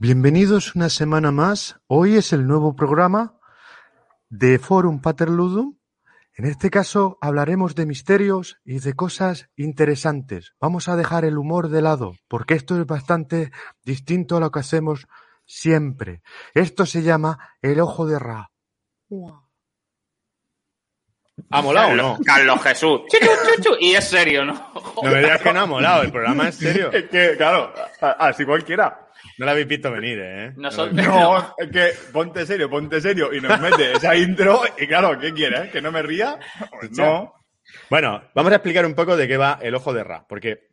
Bienvenidos una semana más. Hoy es el nuevo programa de Forum Paterludum. En este caso hablaremos de misterios y de cosas interesantes. Vamos a dejar el humor de lado, porque esto es bastante distinto a lo que hacemos siempre. Esto se llama el ojo de Ra. ¿Ha molado o no? Carlos Jesús. Y es serio, ¿no? No me digas que no ha molado, el programa es serio. Es que, claro, así cualquiera. No lo habéis visto venir, ¿eh? Nosotros- No, es que ponte serio, ponte serio. Y nos mete esa intro. Y claro, ¿qué quieres? ¿Que no me ría? Pues no. Bueno, vamos a explicar un poco de qué va el ojo de Ra, porque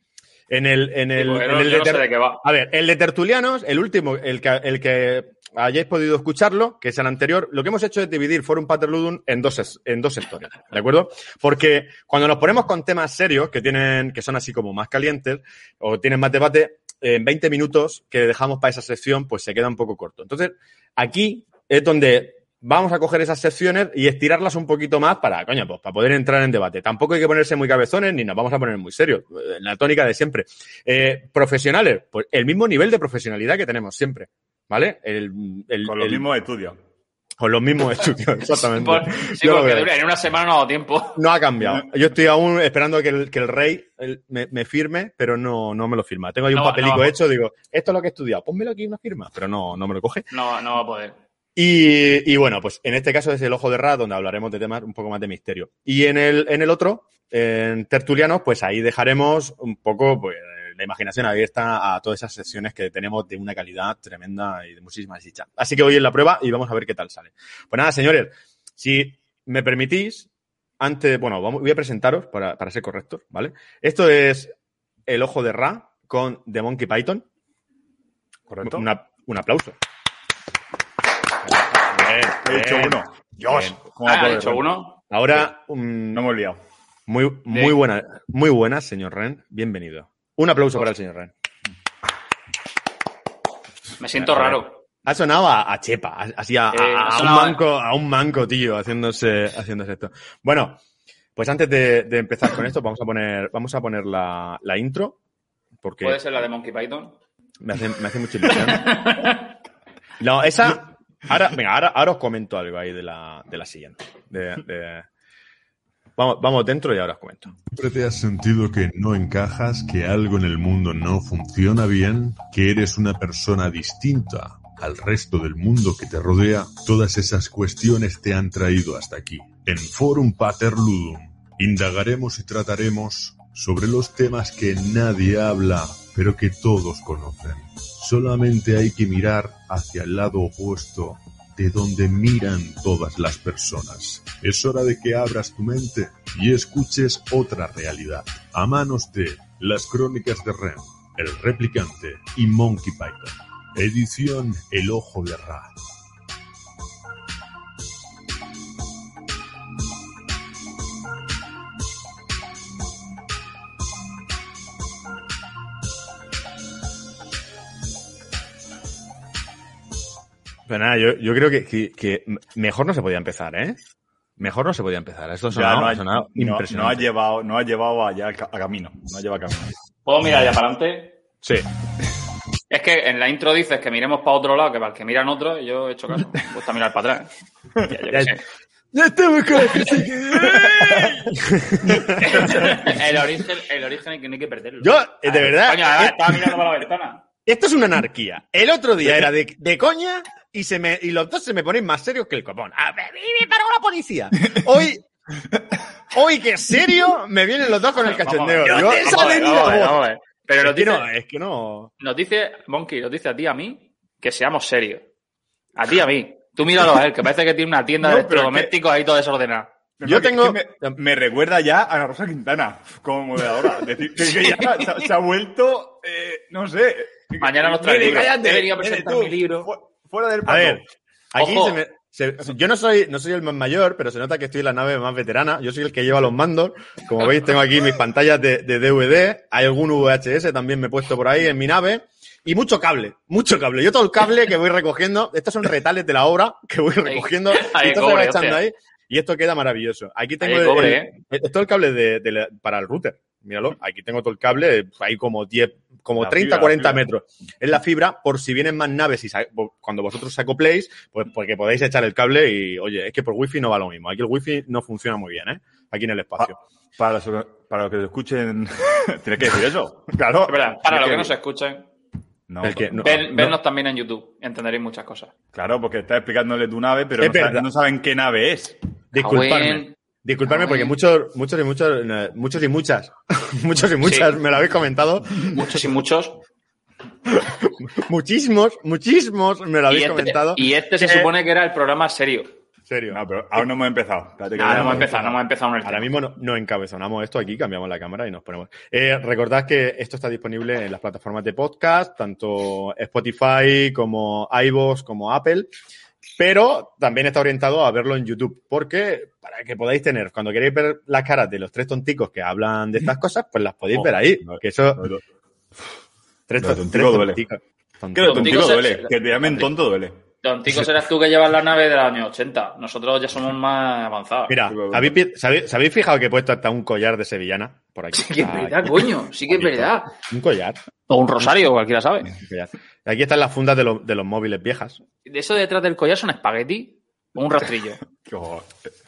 en el, en el, en no- el yo no Ter- de qué va. A ver, el de Tertulianos, el último, el que, el que hayáis podido escucharlo, que es el anterior, lo que hemos hecho es dividir Forum Paterludum en dos, en dos sectores, ¿de acuerdo? Porque cuando nos ponemos con temas serios, que tienen, que son así como más calientes, o tienen más debate, en 20 minutos que dejamos para esa sección, pues se queda un poco corto. Entonces, aquí es donde vamos a coger esas secciones y estirarlas un poquito más para, coño, pues para poder entrar en debate. Tampoco hay que ponerse muy cabezones ni nos vamos a poner muy serios. La tónica de siempre. Eh, profesionales, pues el mismo nivel de profesionalidad que tenemos siempre. ¿Vale? El, el- Con los el- mismos estudios. Con los mismos estudios, exactamente. Por- sí, porque dura- en una semana no ha dado tiempo. No ha cambiado. Yo estoy aún esperando que el, que el rey el- me, me firme, pero no, no me lo firma. Tengo ahí un No, papelico no. hecho, digo, esto es lo que he estudiado, pónmelo aquí y una firma, pero no, no me lo coge. No, no va a poder. Y, y bueno, pues en este caso es el ojo de Ra, donde hablaremos de temas un poco más de misterio. Y en el, en el otro, en Tertulianos, pues ahí dejaremos un poco pues, la imaginación abierta a todas esas sesiones que tenemos de una calidad tremenda y de muchísima chicha. Así que hoy es la prueba y vamos a ver qué tal sale. Pues nada, señores, si me permitís, antes, bueno, vamos, voy a presentaros para, para ser correctos, ¿vale? Esto es el ojo de Ra con The Monkey Python. ¿Correcto? Una- un aplauso. Bien, He hecho uno. Dios. ¿cómo Ah, dicho ser? uno. Ahora, um, No hemos liado. muy, muy buena, muy buena, señor Ren. Bienvenido. Un aplauso para el señor Ren. Me siento raro. Ha sonado a, a Chepa, así a, Eh, a un manco, a un manco, tío, haciéndose, haciéndose esto. Bueno, pues antes de, de empezar con esto, vamos a poner, vamos a poner la, la intro, porque Puede ser la de Monkey Python. me hace, me hace mucha ilusión. No, esa. Ahora, venga, ahora, ahora os comento algo ahí de la, de la siguiente. De- de- Vamos, vamos dentro y ahora os comento. ¿Siempre te has sentido que no encajas, que algo en el mundo no funciona bien, que eres una persona distinta al resto del mundo que te rodea? Todas esas cuestiones te han traído hasta aquí. En Forum Paterludum indagaremos y trataremos sobre los temas que nadie habla, pero que todos conocen. Solamente hay que mirar hacia el lado opuesto de donde miran todas las personas. Es hora de que abras tu mente y escuches otra realidad. A manos de Las Crónicas de Ren, El Replicante y Monkey Python. Edición El Ojo de Ra. Pero nada, yo, yo creo que, que- que mejor no se podía empezar, ¿eh? Mejor no se podía empezar. Esto Ya sonado, no ha ha, sonado no, no ha impresionante. llevado, no ha llevado allá a, camino. No ha llevado a camino. ¿Puedo mirar ya para adelante? Sí. Es que en la intro dices que miremos para otro lado, que para el que miran otro, y yo he hecho caso. Me gusta mirar para atrás. Ya, yo Ya- sé. ¡Ya estamos con el origen, el origen que, no hay que perderlo. Yo, eh, de verdad, Coño, eh, estaba mirando para la ventana. Esto es una anarquía. El otro día era de, de coña y, se me, y los dos se me ponen más serios que el copón. A ver, me paró la policía. Hoy, hoy que serio, me vienen los dos con el cachondeo. Vamos vamos vamos. Pero nos Es que dice, no, es que no. nos dice, Monkey, nos dice a ti y a mí que seamos serios. A ti y a mí. Tú míralo a él, que parece que tiene una tienda No, de que- electrodomésticos ahí todo desordenado. No, Yo tengo- que me, me recuerda ya a Ana Rosa Quintana como moderadora. Es decir, que, que ya se, se ha vuelto, eh, no sé. Mañana nos trae el Nene, libro. cállate, He venido a presentar tú, mi libro. Fu- Fuera del A pato. ver, aquí se me- se- yo no soy, no soy el más mayor, pero se nota que estoy en la nave más veterana. Yo soy el que lleva los mandos. Como veis, tengo aquí mis pantallas de, de DVD. Hay algún VHS también me he puesto por ahí en mi nave. Y mucho cable, mucho cable. Yo todo el cable que voy recogiendo, estos son retales de la obra que voy recogiendo. Ahí y cobre, va echando ahí. Y esto queda maravilloso. Aquí tengo Ahí el, cobre, el- el- todo el cable de, de la- para el router. Míralo, aquí tengo todo el cable, hay como 10, como La 30, fibra, 40 la fibra. metros. Es la fibra por si vienen más naves y cuando vosotros se acopléis, pues porque podéis echar el cable y, oye, es que por wifi no va lo mismo. Aquí el wifi no funciona muy bien, ¿eh? Aquí en el espacio. Para los, para los que te escuchen, tienes que decir eso. Claro. Para los que no se se escuchen, No, que- no. ven- no. vernos también en YouTube. Entenderéis muchas cosas. Claro, porque estás explicándole tu nave, pero Es no, saben- no saben qué nave es. Disculpadme. Disculpadme Ah, porque muchos, muchos y muchos, muchos y muchas, muchos y muchas Sí. me lo habéis comentado. Muchos y muchos. Muchísimos, muchísimos me lo habéis Y este, comentado. y este se Eh, supone que era el programa serio. Serio. No, pero aún no hemos empezado. Que No, no hemos empezado, no hemos empezado en el Ahora mismo no, no encabezonamos esto aquí, cambiamos la cámara y nos ponemos. Eh, recordad que esto está disponible en las plataformas de podcast, tanto Spotify como iVoox como Apple, pero también está orientado a verlo en YouTube, porque para que podáis tener, cuando queréis ver las caras de los tres tonticos que hablan de estas cosas, pues las podéis Oh, ver ahí, no, que eso, no, no. tres, ton- tontico tres tonticos. Tontico Tontico duele. Que te llamen tonto duele. Don Tico serás tú que llevas la nave de los años 80. Nosotros ya somos más avanzados. Mira. ¿habéis, sabéis, ¿sabéis fijado que he puesto hasta un collar de sevillana por aquí? Sí que es verdad, coño. Sí que es verdad. Un collar. O un rosario, cualquiera sabe. un collar. Aquí están las fundas de, los- de los móviles viejas. De eso detrás del collar son espagueti o un rastrillo.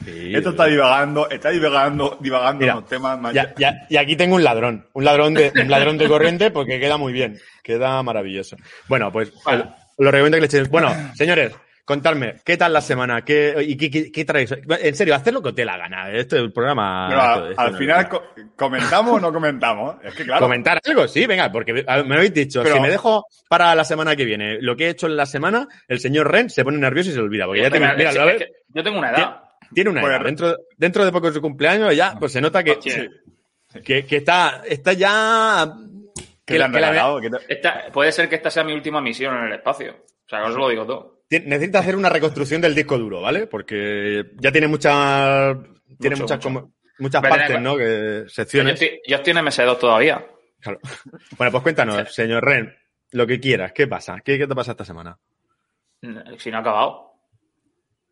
Sí, Esto está divagando, está divagando, divagando Mira, en los temas más. Ya- ya- y aquí tengo un ladrón, un ladrón de, un ladrón de corriente porque queda muy bien, queda maravilloso. Bueno, pues Vale. lo recomiendo que le echéis. Bueno, señores, contadme, ¿qué tal la semana? ¿Qué, y qué, qué- qué traéis? En serio, haced lo que te la gana. Esto es el programa. Pero a- esto- esto al no- final, co- ¿comentamos o no comentamos? Es que claro. Comentar algo, sí, venga, porque me habéis dicho, Pero- si me dejo para la semana que viene lo que he hecho en la semana, el señor Ren se pone nervioso y se olvida. Porque ya tengo, mira, Es a ver, que yo tengo una edad. tiene una Pues- edad. Dentro, dentro de poco de su cumpleaños ya, pues se nota que, que, que está, está ya. ¿Qué te han que la- Esta, puede ser que esta sea mi última misión en el espacio. O sea, que os lo digo todo. Necesita hacer una reconstrucción del disco duro, ¿vale? Porque ya tiene muchas. Tiene Mucho, muchas, mucho. como- muchas Pero partes, ¿no? Que, Yo secciones. estoy, yo estoy en MS2 todavía. Claro. Bueno, pues cuéntanos, señor Ren, lo que quieras. ¿Qué pasa? ¿Qué, qué te pasa esta semana? Si no ha acabado.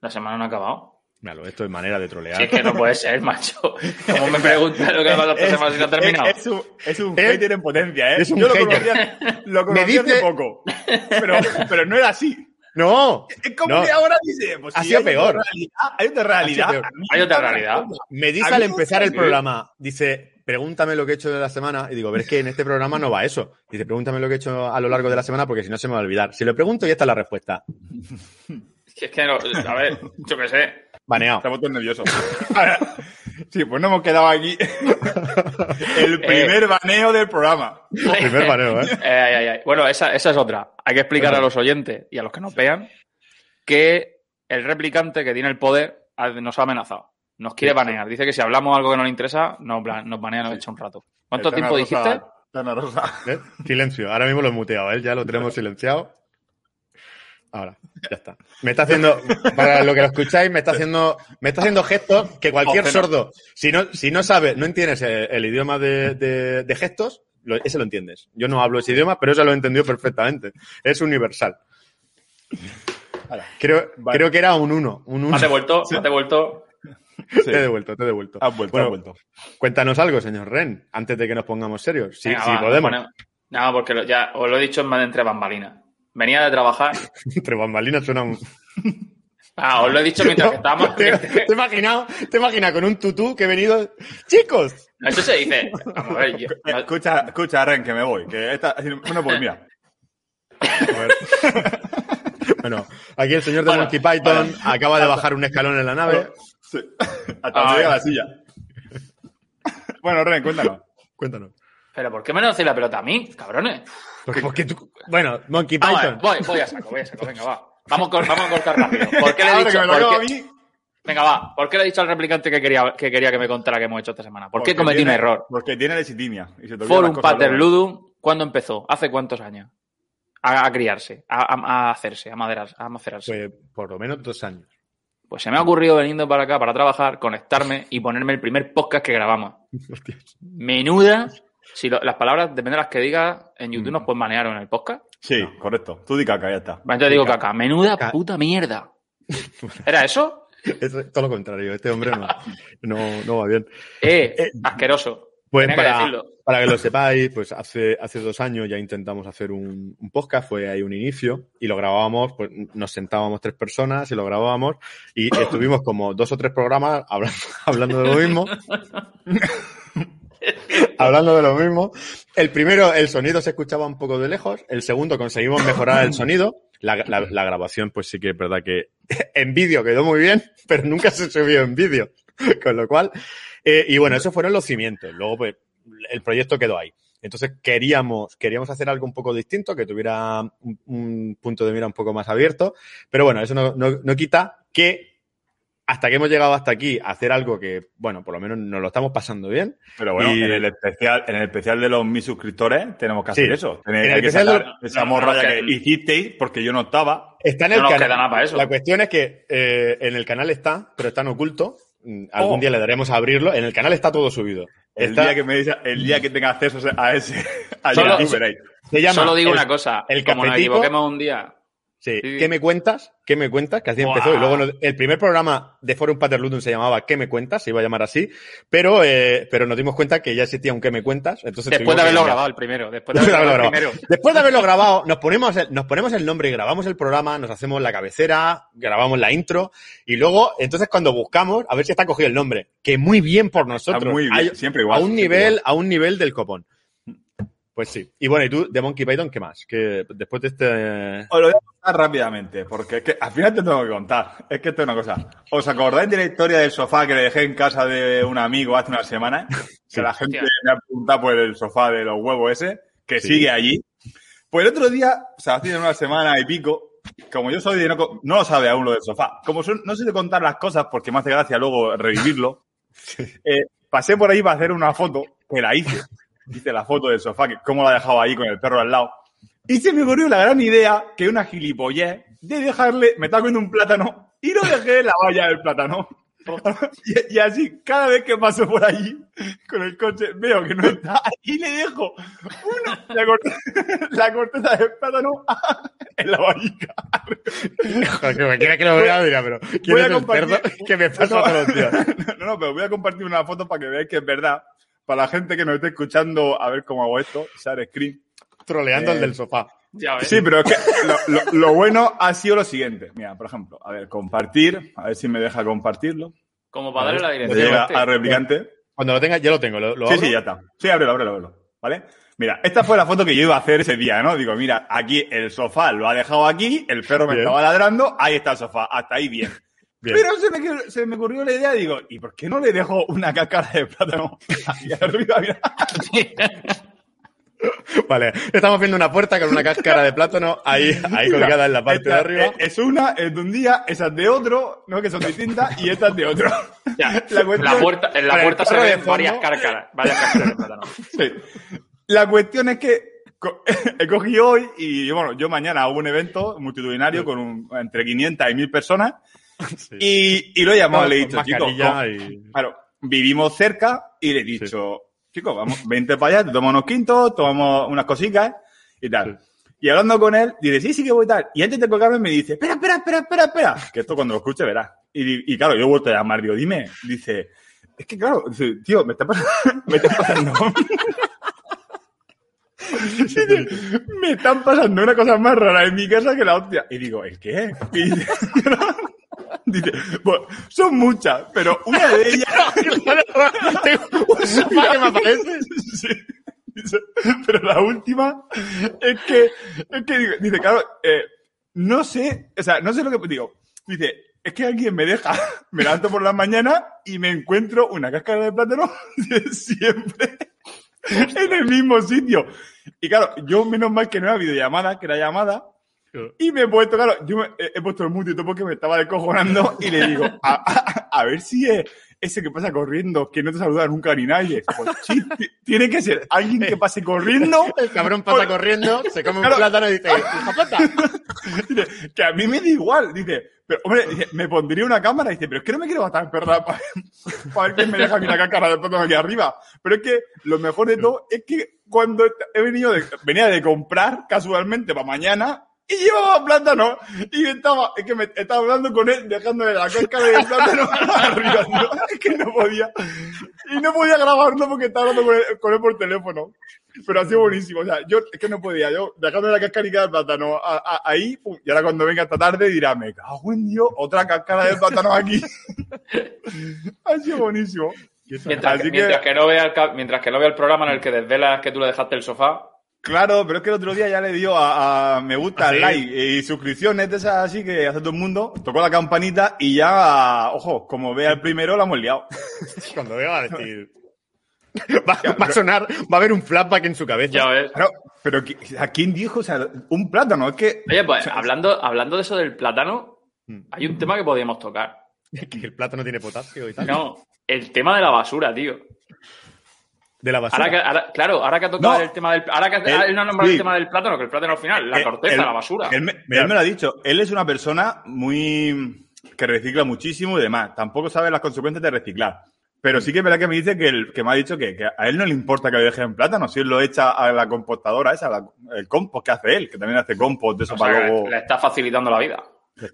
La semana no ha acabado. Míralo, esto es manera de trolear. Si es que no puede ser, macho. Como me preguntas lo que ha pasado esta semana si no ha terminado. Es, es un, es un ¿Eh? hater en potencia, ¿eh? Es un Yo lo hater. conocía, lo conocí dice- hace poco. Pero, pero no era así. ¡No! Es como No. que ahora dice, pues Ha sí, sido hay otra peor. realidad, hay otra realidad. Hay otra me realidad. Me dice al empezar el programa, dice, pregúntame lo que he hecho de la semana. Y digo, pero es que en este programa no va eso. Dice, pregúntame lo que he hecho a lo largo de la semana porque si no se me va a olvidar. Si lo pregunto, ya está la respuesta. Es que, no- a ver, yo qué sé. Baneado. Estamos todos nerviosos. sí, pues no hemos quedado aquí. el primer baneo del programa. Primer baneo, ¿eh? Eh. Bueno, esa, esa es otra. Hay que explicar a los oyentes y a los que nos vean que el replicante que tiene el poder nos ha amenazado. Nos quiere banear. Dice que si hablamos algo que no le interesa, nos, nos banea, nos echa un rato. ¿Cuánto tiempo dijiste? Rosa- Rosa. ¿Eh? Silencio. Ahora mismo lo he muteado, ¿eh? Ya lo tenemos silenciado. Ahora, ya está. Me está haciendo, para lo que lo escucháis, me está haciendo, me está haciendo gestos que cualquier sordo, si no, si no sabe, no entiendes el, el idioma de, de- de gestos, lo- ese lo entiendes. Yo no hablo ese idioma, pero ese lo he entendido perfectamente. Es universal. Creo, Vale. creo que era un uno. Un uno. ¿Has devuelto? ¿Has devuelto? Te he devuelto, te he devuelto. Has vuelto, Bueno, has vuelto. Cuéntanos algo, señor Ren, antes de que nos pongamos serios. Sí, Venga, sí va, podemos. No, porque lo- ya os lo he dicho en más de entre bambalinas. Venía de trabajar. Entre bambalinas suena un... Ah, os lo he dicho mientras que estábamos. ¿Te, te he imaginado, te he imaginado con un tutú que he venido... ¡Chicos! Eso se dice. Vamos a ver, yo- Escucha, escucha, Ren, que me voy. Que esta, bueno, pues mira. A ver. bueno, aquí el señor de Bueno, Monkey Python acaba de bajar un escalón en la nave. Sí. Hasta Ah, donde llega la silla. Bueno, Ren, cuéntanos. Cuéntanos. Pero ¿por qué me no hacéis la pelota a mí, cabrones? Porque, tú... Bueno, Monkey Vamos a ver, Python. voy, voy a saco, voy a saco, venga, va. Vamos, a cortar rápido. ¿Por qué le he dicho? que me a mí. Venga, va. ¿Por qué le he dicho al replicante que quería que, quería que me contara qué hemos hecho esta semana? ¿Por qué cometí tiene- un error? Porque tiene lesitimia. Y se te olvidan las Forum Pater. Ludum, ¿cuándo empezó? ¿Hace cuántos años? A, a criarse, a, a- hacerse, a, maderas, a macerarse. Pues por lo menos dos años. Pues se me ha ocurrido veniendo para acá para trabajar, conectarme y ponerme el primer podcast que grabamos. Menuda. Si lo- las palabras, depende de las que digas, en YouTube Mm. nos pueden manear en el podcast. Sí, correcto. Tú di caca, ya está. Bueno, Yo digo caca. Menuda puta mierda. ¿Era eso? Es todo lo contrario. Este hombre no, no, no va bien. Eh, asqueroso. Pues que para, decirlo. para que lo sepáis, pues hace, hace dos años ya intentamos hacer un, un podcast, fue ahí un inicio, y lo grabábamos, pues nos sentábamos tres personas y lo grabábamos, y estuvimos como dos o tres programas hablando, hablando de lo mismo. hablando de lo mismo. El primero, el sonido se escuchaba un poco de lejos, el segundo conseguimos mejorar el sonido. La, grabación, pues sí que es verdad que en vídeo quedó muy bien, pero nunca se subió en vídeo. Con lo cual, eh, y bueno, esos fueron los cimientos. Luego, pues, el proyecto quedó ahí. Entonces queríamos, queríamos hacer algo un poco distinto, que tuviera un, un punto de mira un poco más abierto. Pero bueno, eso no, no- no quita que hasta que hemos llegado hasta aquí a hacer algo que, bueno, por lo menos nos lo estamos pasando bien. Pero bueno, Y- en el especial, en el especial de los mis suscriptores tenemos que Sí. hacer eso. Tener- En el hay que especial sacar de- esa No, no, morralla no, que hicisteis porque yo no estaba. Está en el canal. queda nada para eso. La cuestión es que eh, en el canal está, pero está en oculto. Mm, Algún Oh. día le daremos a abrirlo. En el canal está todo subido. El Está- día que me diga- el día que tenga acceso a ese, a Solo- YouTube, veréis. se llama Solo digo el- una cosa. el como nos equivoquemos un día. Sí. Sí. ¿Qué me cuentas? ¿Qué me cuentas? Que así empezó. Y luego el primer programa de Forum Paterludum se llamaba ¿Qué me cuentas? Se iba a llamar así. Pero, eh, pero nos dimos cuenta que ya existía un ¿Qué me cuentas? Entonces Después de haberlo grabado el primero. Después de haberlo grabado el primero. Después de haberlo grabado, nos ponemos, el, nos ponemos el nombre y grabamos el programa, nos hacemos la cabecera, grabamos la intro y luego, entonces cuando buscamos, a ver si está cogido el nombre, que muy bien por nosotros. Muy bien, Hay- siempre igual. a un nivel, igual. a un nivel del copón. Pues sí. Y bueno, ¿y tú, de Monkey Python, qué más? Que después de este... Os lo voy a contar rápidamente, porque es que al final te tengo que contar. Es que esto es una cosa. ¿Os acordáis de la historia del sofá que le dejé en casa de un amigo hace unas semanas? Que la gente Hostia. me ha preguntado por el sofá de los huevos ese, que Sí. sigue allí. Pues el otro día, o sea, hace una semana y pico, como yo soy de no, no lo sabe aún lo del sofá. Como son- no sé de contar las cosas porque me hace gracia luego revivirlo, eh, pasé por ahí para hacer una foto, que la hice. Hice la foto del sofá, que cómo la dejaba ahí con el perro al lado. Y se me ocurrió la gran idea que una gilipollez de dejarle, me estaba comiendo un plátano y lo dejé en la valla del plátano. Y, y así, cada vez que paso por ahí con el coche, veo que no está y le dejo uno, la, corte- la corteza del plátano en la vallica. Joder, que me quiera que lo vea, dirá, pero ¿quién Voy es a el compartir- cerdo que me pasa No. todos los días? No, no, pero voy a compartir una foto para que veáis que es verdad. Para la gente que nos esté escuchando, a ver cómo hago esto, share screen. Troleando Eh, el del sofá. Ya ves. Sí, pero es que lo, lo- lo bueno ha sido lo siguiente. Mira, por ejemplo, a ver, compartir, a ver si me deja compartirlo. Como para darle la dirección. llega este. al replicante. Cuando lo tenga, ya lo tengo. ¿Lo, lo Sí, abro? sí, ya está. Sí, ábrelo, ábrelo, ábrelo. ¿Vale? Mira, esta fue la foto que yo iba a hacer ese día, ¿no? Digo, mira, aquí el sofá lo ha dejado aquí, el perro me Bien. estaba ladrando, ahí está el sofá, hasta ahí bien. Bien. Pero se me, se me ocurrió la idea, digo, ¿y por qué no le dejo una cáscara de plátano ahí arriba? Mira. Vale, estamos viendo una puerta con una cáscara de plátano ahí, ahí colgada en la parte de arriba. Es, es una, es de un día, esa es de otro, ¿no? Que son distintas, y esta es de otro. Ya, La la, cuestión- puerta, en la puerta se ven fondo- varias cáscaras. Varias cáscaras de plátano. Sí. La cuestión es que co- he cogido hoy y bueno, yo mañana hago un evento multitudinario con un- entre 500 y 1000 personas Sí. y, y lo he llamado, le he dicho, y... claro, vivimos cerca y le he dicho, chicos, vamos, vente para allá, te tomamos unos quintos, tomamos unas cositas y tal. Y hablando con él, dice, sí, sí que voy tal. Y antes de colgarme me dice, espera, espera, espera, espera, espera. Que esto cuando lo escuche verás. Y, y claro, yo he vuelto a llamar, digo, dime. Dice, es que claro, dice, tío, me está pasando, me está pasando. Me están pasando una cosa más rara en mi casa que la hostia. Y digo, ¿el qué? Y dice, dice, bueno, son muchas, pero una de ellas Tengo un sofá que me aparece. Sí. Dice, Pero la última es que, es que dice, claro, eh, no sé, o sea, no sé lo que digo. Dice, es que alguien me deja, me levanto por la mañana y me encuentro una cáscara de plátano siempre en el mismo sitio. Y claro, yo menos mal que no era videollamada, que era llamada, Y me he puesto, claro, yo me- he, he puesto el todo porque me estaba descojonando y le digo, a, a- a ver si es ese que pasa corriendo, que no te saluda nunca ni nadie. Pues sí, ti- tiene que ser alguien que pase corriendo, El cabrón pasa corriendo, se come un Claro. plátano y dice, dice, que a mí me da igual. Dice, pero hombre, dice, me pondría una cámara y dice, pero es que no me quiero gastar, ¿verdad? Para, ver quién me deja a mí la cáscara de plátano aquí arriba. Pero es que lo mejor de todo es que cuando he venido de, venía de comprar casualmente para mañana y llevaba plátano y estaba, es que me estaba hablando con él, dejándole la cáscara del plátano arriba. Es que no podía. Y no podía grabarlo porque estaba hablando con él, con él por teléfono. Pero ha sido buenísimo. O sea, yo es que no podía. Yo dejándole la cascarica del plátano a- a- ahí, pum, y ahora cuando venga esta tarde dirá, me cago en Dios, otra cascara de plátano aquí. ha sido buenísimo. Mientras, Así que, que- mientras que no vea el, mientras que no vea el programa en el que desvelas que tú le dejaste el sofá, Claro, pero es que el otro día ya le dio a, a me gusta, ¿Ah, sí? like y suscripciones de esas así que hace todo el mundo. Tocó la campanita y ya, ojo, como vea el primero, la hemos liado. Cuando veo a decir... Va, va a sonar, va a haber un flashback en su cabeza. ya ves. Claro, pero ¿qui- ¿a quién dijo? O sea, un plátano, es que. Oye, pues hablando, hablando de eso del plátano, Mm. hay un tema que podríamos tocar. Que el plátano tiene potasio y tal. No, el tema de la basura, tío. De la basura. Ahora que, ahora- claro, ahora que ha tocado No. el tema del. Ahora que Él- él no ha nombrado sí. el tema del plátano, que el plátano al final, la Eh, corteza, él- la basura. Él me, él me lo ha dicho. Él es una persona muy. que recicla muchísimo y demás. Tampoco sabe las consecuencias de reciclar. Pero sí que es verdad que me dice que, el, que me ha dicho que, que a él no le importa que le dejen plátano. Si él lo echa a la compostadora esa, la- el compost que hace él, que también hace compost de eso O sea, para luego. le está facilitando la vida.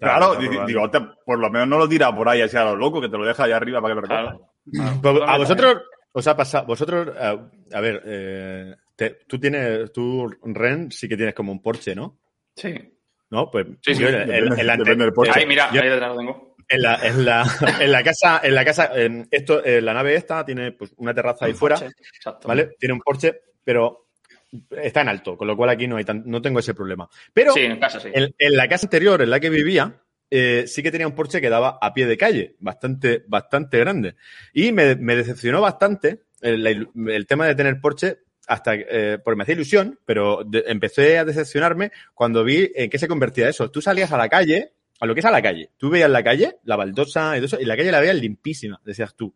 Claro, digo, te- por lo menos no lo tira por ahí así a lo loco, que te lo deja allá arriba para que lo recoja. Claro. Pero A vosotros os ha pasado, vosotros, eh, a ver, eh, te- tú tienes, tú, Ren, sí que tienes como un Porsche, ¿no? Sí. ¿No? Pues Sí, sí, yo depende- ante- depende del Porsche. Ahí, mira, yo- ahí detrás lo tengo. en la, en la, en la casa, en la casa, en esto, en la nave esta tiene pues una terraza ahí Un fuera, Porsche, Exacto. ¿vale? Tiene un Porsche, pero está en alto, con lo cual aquí no hay tan- no tengo ese problema. Pero Sí, en casa sí. en, en la casa anterior en la que vivía, eh, sí que tenía un Porsche que daba a pie de calle, bastante, bastante grande. Y me, me decepcionó bastante el, el tema de tener Porsche hasta eh, porque me hacía ilusión, pero de- empecé a decepcionarme cuando vi en qué se convertía eso. Tú salías a la calle, a lo que es a la calle. Tú veías la calle, la baldosa y todo eso, y la calle la veías limpísima, decías tú.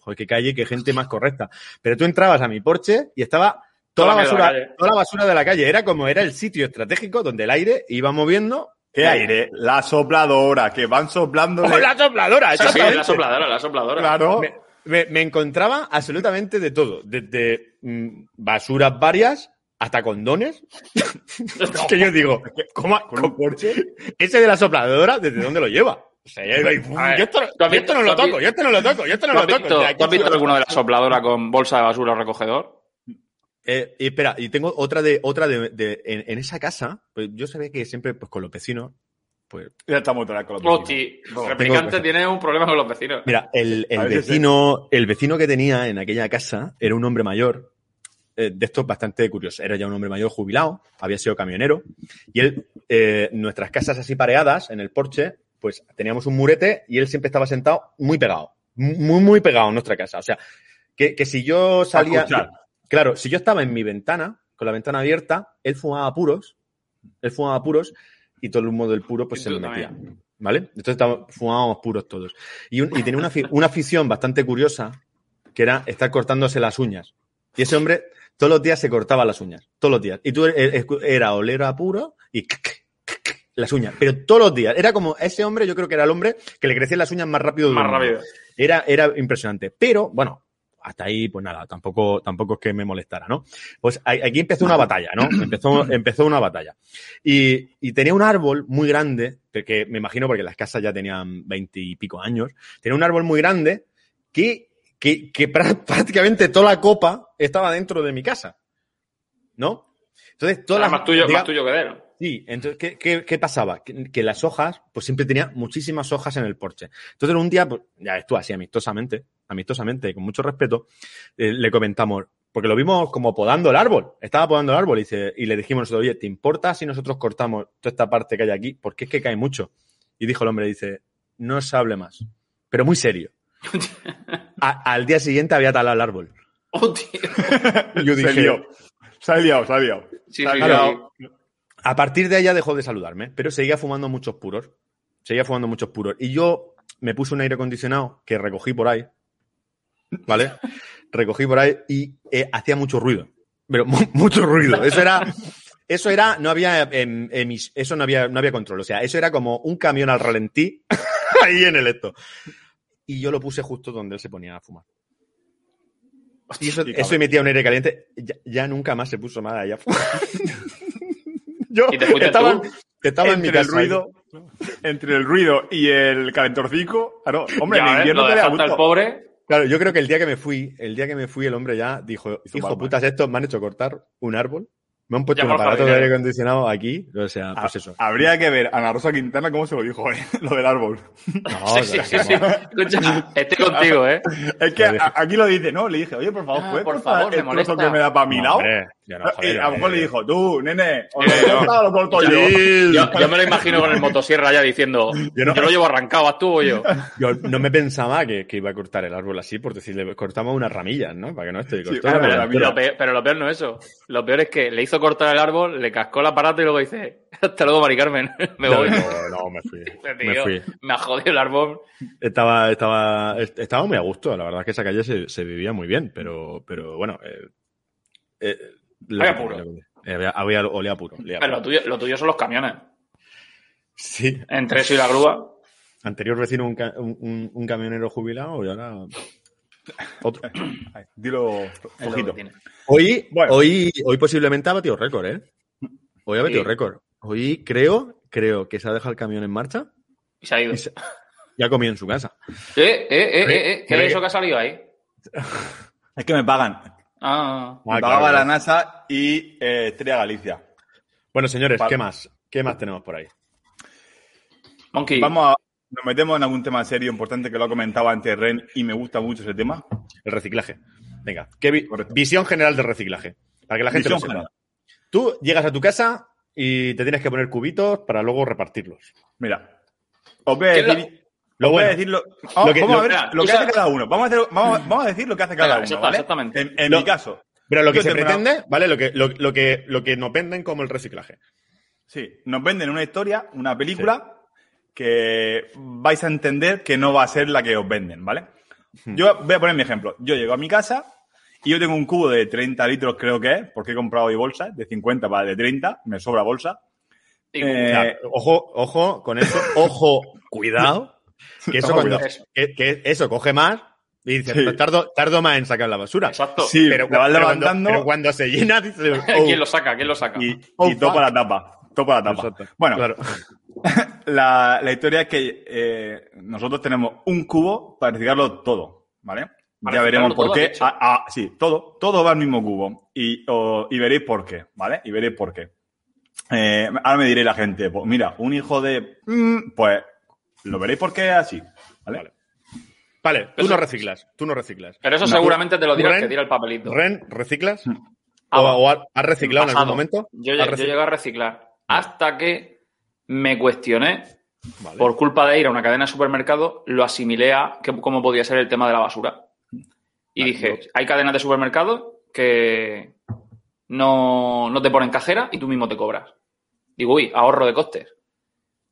Joder, qué calle, qué gente más correcta. Pero tú entrabas a mi Porsche y estaba toda, Toda la basura, la toda la basura de la calle. Era como era el sitio estratégico donde el aire iba moviendo. ¿Qué aire? La sopladora, que van soplando. ¡Oh, la sopladora! Sí, sí, la sopladora, la sopladora. Claro. me, me- me encontraba absolutamente de todo. Desde mm, basuras varias hasta condones. que yo digo, ¿cómo, Con un Porsche. ese de la sopladora, ¿desde dónde lo lleva? O sea, yo, digo, esto, no- ¿tú has yo esto no lo toco, yo esto no lo toco, yo esto no ¿Tú lo has toco. visto, O sea, tú has visto alguno de la sopladora con bolsa de basura o recogedor? Eh, y espera, y tengo otra de, otra de, de- en, en esa casa, pues yo sabía que siempre, pues con los vecinos, pues Ya estamos otra vez con los vecinos. Hostia, No, replicante tiene un problema con los vecinos. Mira, el, el vecino, el vecino que tenía en aquella casa era un hombre mayor, eh, de esto bastante curioso. Era ya un hombre mayor jubilado, había sido camionero, y él, eh, nuestras casas así pareadas en el porche, pues teníamos un murete y él siempre estaba sentado muy pegado, muy, muy pegado en nuestra casa. O sea, que, que si yo salía. Claro, si yo estaba en mi ventana, con la ventana abierta, él fumaba puros, él fumaba puros, y todo el humo del puro pues se me metía. también. ¿Vale? Entonces fumábamos puros todos. Y, un- y tenía una, una afición bastante curiosa, que era estar cortándose las uñas. Y ese hombre todos los días se cortaba las uñas, todos los días. Y tú eh, escu- era oler a puro y las uñas, pero todos los días. Era como ese hombre, yo creo que era el hombre que le crecían las uñas más rápido. Más rápido. Era, era impresionante. Pero, bueno, hasta ahí, pues nada, tampoco, tampoco es que me molestara, ¿no? Pues aquí empezó una batalla, ¿no? Empezó, empezó una batalla. Y, y tenía un árbol muy grande, que me imagino porque las casas ya tenían veinte y pico años, tenía un árbol muy grande que, que, que prá- prácticamente toda la copa estaba dentro de mi casa. ¿No? Entonces, todas Ah, las. más, tuyo, más tuyo que de él. Sí, entonces, ¿qué, qué, qué pasaba? Que, que las hojas, pues siempre tenía muchísimas hojas en el porche. Entonces, un día, pues, ya esto así, amistosamente, amistosamente, y con mucho respeto, eh, le comentamos, porque lo vimos como podando el árbol, estaba podando el árbol, y, dice- y le dijimos nosotros, oye, ¿te importa si nosotros cortamos toda esta parte que hay aquí? Porque es que cae mucho. Y dijo el hombre, dice, no se hable más, pero muy serio. A- al día siguiente había talado el árbol. Hostia. Y yo Se dije, lió. Se ha liado, se ha liado. Sí, Se ha liado. A partir de ahí ya dejó de saludarme, pero seguía fumando muchos puros. Seguía fumando muchos puros. Y yo me puse un aire acondicionado que recogí por ahí. ¿Vale? recogí por ahí y eh, hacía mucho ruido. Pero mu- mucho ruido. Eso era. Eso era, no había em, emis- eso no había, no había control. O sea, eso era como un camión al ralentí ahí en el esto. Y yo lo puse justo donde él se ponía a fumar. Y eso, Qué eso emitía un aire caliente. Ya, ya nunca más se puso más allá. yo ¿Y te estaba, estaba en mi el ruido, entre el ruido y el calentorcico, claro, hombre, Ya en invierno te da gusto. pobre. Claro, yo creo que el día que me fui, el día que me fui, el hombre ya dijo, hijo putas, estos me han hecho cortar un árbol, me han puesto Ya un por aparato de aire acondicionado aquí, o sea, Ah, pues eso. Habría que ver a Ana Rosa Quintana cómo se lo dijo, ¿eh? lo del árbol. No, sí, sí, sí, sí. Escucha, estoy contigo, ¿eh? Es que aquí lo dice, ¿no? Le dije, oye, por favor, Ah, ¿puedes por cortar favor, me el trozo molesta. que me da para mi No, lado? hombre, ya no, y joder, a lo mejor eh. le dijo, tú, nene, o Eh, lo no. corto yo. Sí. Yo, yo me lo imagino con el motosierra ya diciendo, Yo lo llevo arrancado, ¿vas tú o yo? Yo no me pensaba que, que iba a cortar el árbol así, por decirle, cortamos unas ramillas, ¿no? Para que no esté claro, una pero altura. Lo peor- pero lo peor no es eso. Lo peor es que le hizo cortar el árbol, le cascó el aparato y luego dice, hasta luego, Mari Carmen, me voy. no, no, me fui. Me fui. me ha jodido el árbol. Estaba, estaba, estaba muy a gusto, la verdad es que esa calle se, se vivía muy bien, pero, pero bueno. eh, eh, lo Había que- puro. había, había olía puro. olía Pero lo puro. tuyo, lo tuyo son los camiones. Sí. Entre eso y la grúa. Anterior vecino un, un, un- un camionero jubilado y ahora otro. Dilo tiene. Hoy, Bueno. hoy, hoy posiblemente ha batido récord, ¿eh? Hoy ha batido Sí. récord. Hoy creo, creo que se ha dejado el camión en marcha Y se ha ido. y se- ya comió en su casa. Eh, eh, eh, eh, eh, ¿Qué es eso que ha salido ahí? Es que me pagan. Ah, Ah, Pagaba claro, la. NASA y eh, Estrella Galicia. Bueno, señores. ¿qué más? ¿Qué más tenemos por ahí? Monkey. Vamos a, nos metemos en algún tema serio importante que lo ha comentado antes Ren y me gusta mucho ese tema. El reciclaje. Venga, ¿qué vi- Correcto. visión general del reciclaje. Para que la gente Visión lo sepa. general. Tú llegas a tu casa y te tienes que poner cubitos para luego repartirlos. Mira, os voy a ¿Qué es decir, Lo voy a decir lo, vamos, Lo que- vamos lo- a ver Mira, lo que hace sabes- cada uno. Vamos a, hacer- vamos, vamos a decir lo que hace cada uno, exactamente. En, en Lo- mi caso, Pero lo que se una- pretende, ¿vale? Lo que, lo, lo que, lo que nos venden como el reciclaje. sí, nos venden una historia, una película que vais a entender que no va a ser la que os venden, ¿vale? Hmm. Yo voy a poner mi ejemplo. Yo llego a mi casa y yo tengo un cubo de 30 litros, creo que es, porque he comprado hoy bolsas de 50 para de 30, me sobra bolsa. Eh, ojo, ojo con eso. Ojo, cuidado. Que eso, Ojo, cuando- cuidado. Eso. que, que eso coge más y dices, Sí. "Pues tardo, tardo más en sacar la basura. Exacto. Sí, Pero, la vas pero cuando, levantando pero cuando se llena, dices, oh, ¿Quién lo saca? ¿Quién lo saca? y, Oh, y topa la tapa. Topa la tapa. Exacto. Bueno, Claro. la, la historia es que eh, nosotros tenemos un cubo para reciclarlo todo, ¿vale? Para ya veremos por todo, qué. Ah, ah, sí, todo, todo va al mismo cubo. Y, y veréis por qué, ¿vale? Y veréis por qué. Eh, ahora me diré la gente, pues mira, un hijo de... mm, pues lo veréis por qué es así, ¿vale? Vale. Vale, tú Eso- no reciclas. Tú no reciclas. Pero eso No, seguramente te lo dirá el Ren- que tira el papelito. Ren, ¿reciclas? Ah, ¿O, o ha- has reciclado en algún momento? Yo, ¿Has lle- yo llegué a reciclar hasta que me cuestioné, Vale. por culpa de ir a una cadena de supermercado, lo asimilé a que- cómo podía ser el tema de la basura. Y Vale, dije, hay cadenas de supermercado que no, no te ponen cajera y tú mismo te cobras. Digo, uy, ahorro de costes.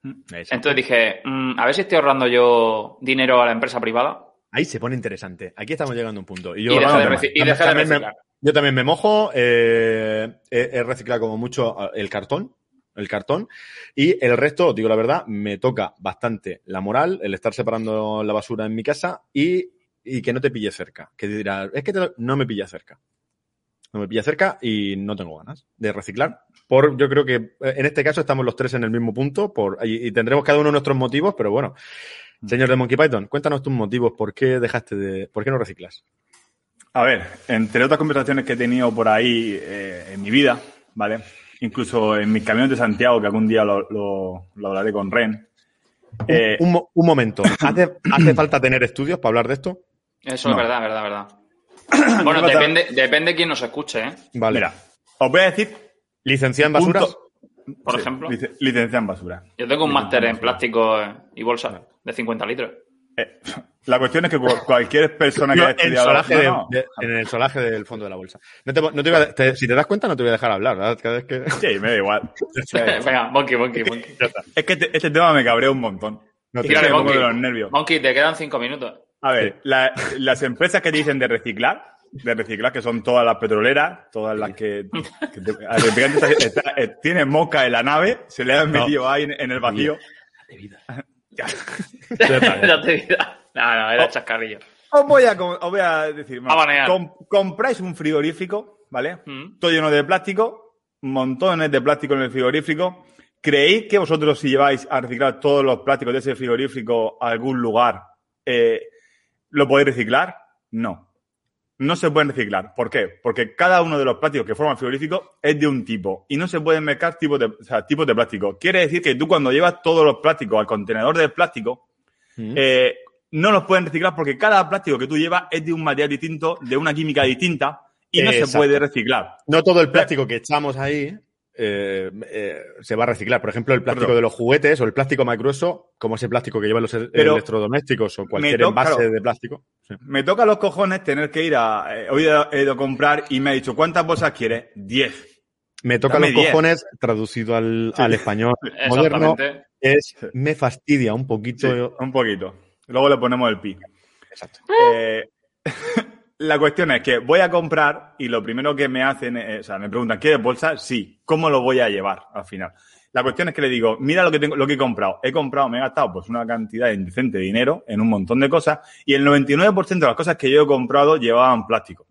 Exacto. Entonces dije, mm, a ver si estoy ahorrando yo dinero a la empresa privada. Ahí se pone interesante. Aquí estamos llegando a un punto. Y yo, Y deja de también- reci- y deja de también me- yo también me mojo. eh, he, he reciclado como mucho eh, el cartón. El cartón. Y el resto, os digo la verdad, me toca bastante la moral, el estar separando la basura en mi casa y, y que no te pille cerca. Que dirás, es que te- no me pilla cerca. No me pilla cerca y no tengo ganas de reciclar. Por, yo creo que eh, en este caso estamos los tres en el mismo punto por, y, y tendremos cada uno nuestros motivos, pero bueno. Señor de Monkey Python, cuéntanos tus motivos, ¿por qué dejaste de, por qué no reciclas? A ver, entre otras conversaciones que he tenido por ahí eh, en mi vida, ¿vale? Incluso en mis caminos de Santiago, que algún día lo, lo- lo hablaré con Ren. eh, un, mo- un momento, ¿Hace, ¿hace falta tener estudios para hablar de esto? Eso No. es verdad, verdad, verdad. bueno, depende, depende quién nos escuche, ¿eh? Vale. Mira, os voy a decir ¿Licenciada en basuras? punto- Por sí, ejemplo. lic- licencia en basura. Yo tengo un máster en basura. plástico eh, y bolsas de 50 litros. Eh, la cuestión es que cu- cualquier persona que No, haya el estudiado... solaje No, de- no. de- en el solaje del fondo de la bolsa. No te, no te a- te- si te das cuenta, no te voy a dejar hablar, ¿verdad? Cada vez que. Sí, me da igual. Venga, Monkey, Monkey, Monkey. Es que este, este tema me cabrea un montón. No te- Tírale, Monkey. los nervios. Monkey, te quedan cinco minutos. A ver, la- las empresas que te dicen de reciclar, de reciclar, que son todas las petroleras, todas las que, que te- está- está- eh, tiene mosca en la nave, se le han No. metido ahí en, en el vacío. Ya. ya dirá. No, no, era Oh. chascarrillo. Os voy a, os voy a decir, A com- compráis un frigorífico, ¿vale? Mm. Todo lleno de plástico, montones de plástico en el frigorífico. ¿Creéis que vosotros si lleváis a reciclar todos los plásticos de ese frigorífico a algún lugar, eh, lo podéis reciclar? No. No se pueden reciclar. ¿Por qué? Porque cada uno de los plásticos que forman el frigorífico es de un tipo y no se pueden mezclar tipos de, o sea, tipos de plástico. Quiere decir que tú cuando llevas todos los plásticos al contenedor del plástico, Mm. eh, no los pueden reciclar porque cada plástico que tú llevas es de un material distinto, de una química distinta y no se puede reciclar. No todo el plástico que echamos ahí eh, eh, se va a reciclar. Por ejemplo, el plástico de los juguetes o el plástico más grueso, como ese plástico que llevan los Pero electrodomésticos o cualquier toca- envase claro. de plástico. Sí. Me toca los cojones tener que ir a. eh, hoy he, ido a comprar y me ha dicho, ¿cuántas bolsas quieres? 10. Me toca Dame los 10. cojones, traducido al, Sí. al español moderno, es me fastidia un poquito. Sí, un poquito. Luego le ponemos el pi. Exacto. Eh, la cuestión es que voy a comprar y lo primero que me hacen, es- o sea, me preguntan, ¿quieres bolsa? Sí. ¿Cómo lo voy a llevar al final? La cuestión es que le digo, mira lo que tengo, lo que he comprado. He comprado, me he gastado pues una cantidad indecente de dinero en un montón de cosas y el 99% de las cosas que yo he comprado llevaban plástico.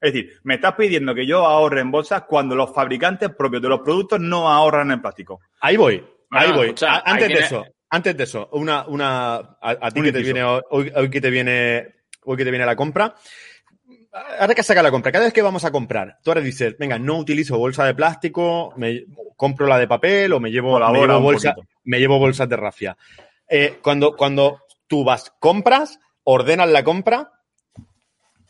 Es decir, me estás pidiendo que yo ahorre en bolsas cuando los fabricantes propios de los productos no ahorran en plástico. Ahí voy, Bueno, ahí voy. escucha, antes ahí de eso, antes de eso, una, una, a, a ti que te viene, hoy, hoy que te viene, hoy que te viene la compra. Ahora que saca la compra, cada vez que vamos a comprar, tú ahora dices, venga, no utilizo bolsa de plástico, me compro la de papel o me llevo, me llevo, bolsa, me llevo bolsas de rafia. Eh, cuando, cuando tú vas, compras, ordenas la compra,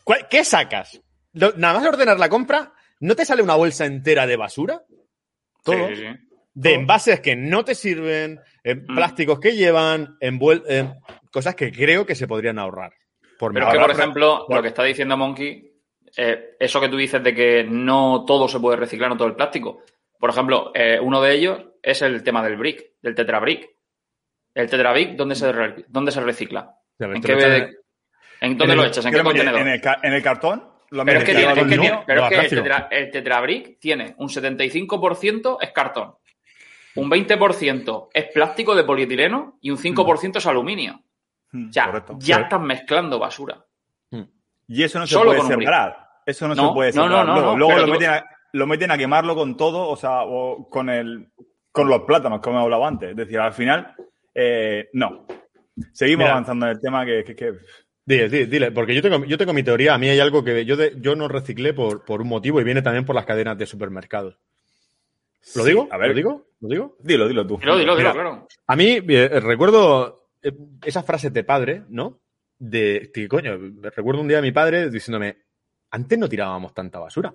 ¿cuál- ¿qué sacas? Nada más ordenar la compra, ¿no te sale una bolsa entera de basura? Todo Sí, sí, sí. de envases que no te sirven, en Mm. plásticos que llevan, en cosas que creo que se podrían ahorrar. Por Pero es que, por ejemplo, lo que está diciendo Monkey, eh, eso que tú dices de que no todo se puede reciclar, no todo el plástico. Por ejemplo, eh, uno de ellos es el tema del brick, del tetrabrick. El tetrabrick, ¿dónde se, re- ¿dónde se recicla? ¿En, qué, echan- ¿en dónde en lo el- echas? ¿En ¿Qué contenedor? ¿En el, en el cartón? Lo Pero es que, tiene- en es que, tiene- pero es que el, tetra, el tetrabrick tiene un 75% es cartón, un 20% es plástico de polietileno y un 5% es aluminio. Mm, O sea, correcto. ya Sí. estás mezclando basura. Y eso no se Solo puede separar. Eso no, No, se puede no, separar. no, no, luego no, luego lo, tú- meten a, lo meten a quemarlo con todo, o sea, o con el con los plátanos, como he hablado antes. Es decir, al final, eh, no. Seguimos Mira. avanzando en el tema que, que- que- Dile, dile, dile, porque yo tengo, yo tengo mi teoría. A mí hay algo que yo, de- yo no reciclé por, por un motivo y viene también por las cadenas de supermercados. ¿Lo Sí, digo? A ver, ¿Lo digo? ¿Lo digo? Dilo, dilo tú. Dilo, dilo, claro. A mí eh, recuerdo eh, esas frases de padre, ¿no? De, coño, recuerdo un día a mi padre diciéndome, antes no tirábamos tanta basura.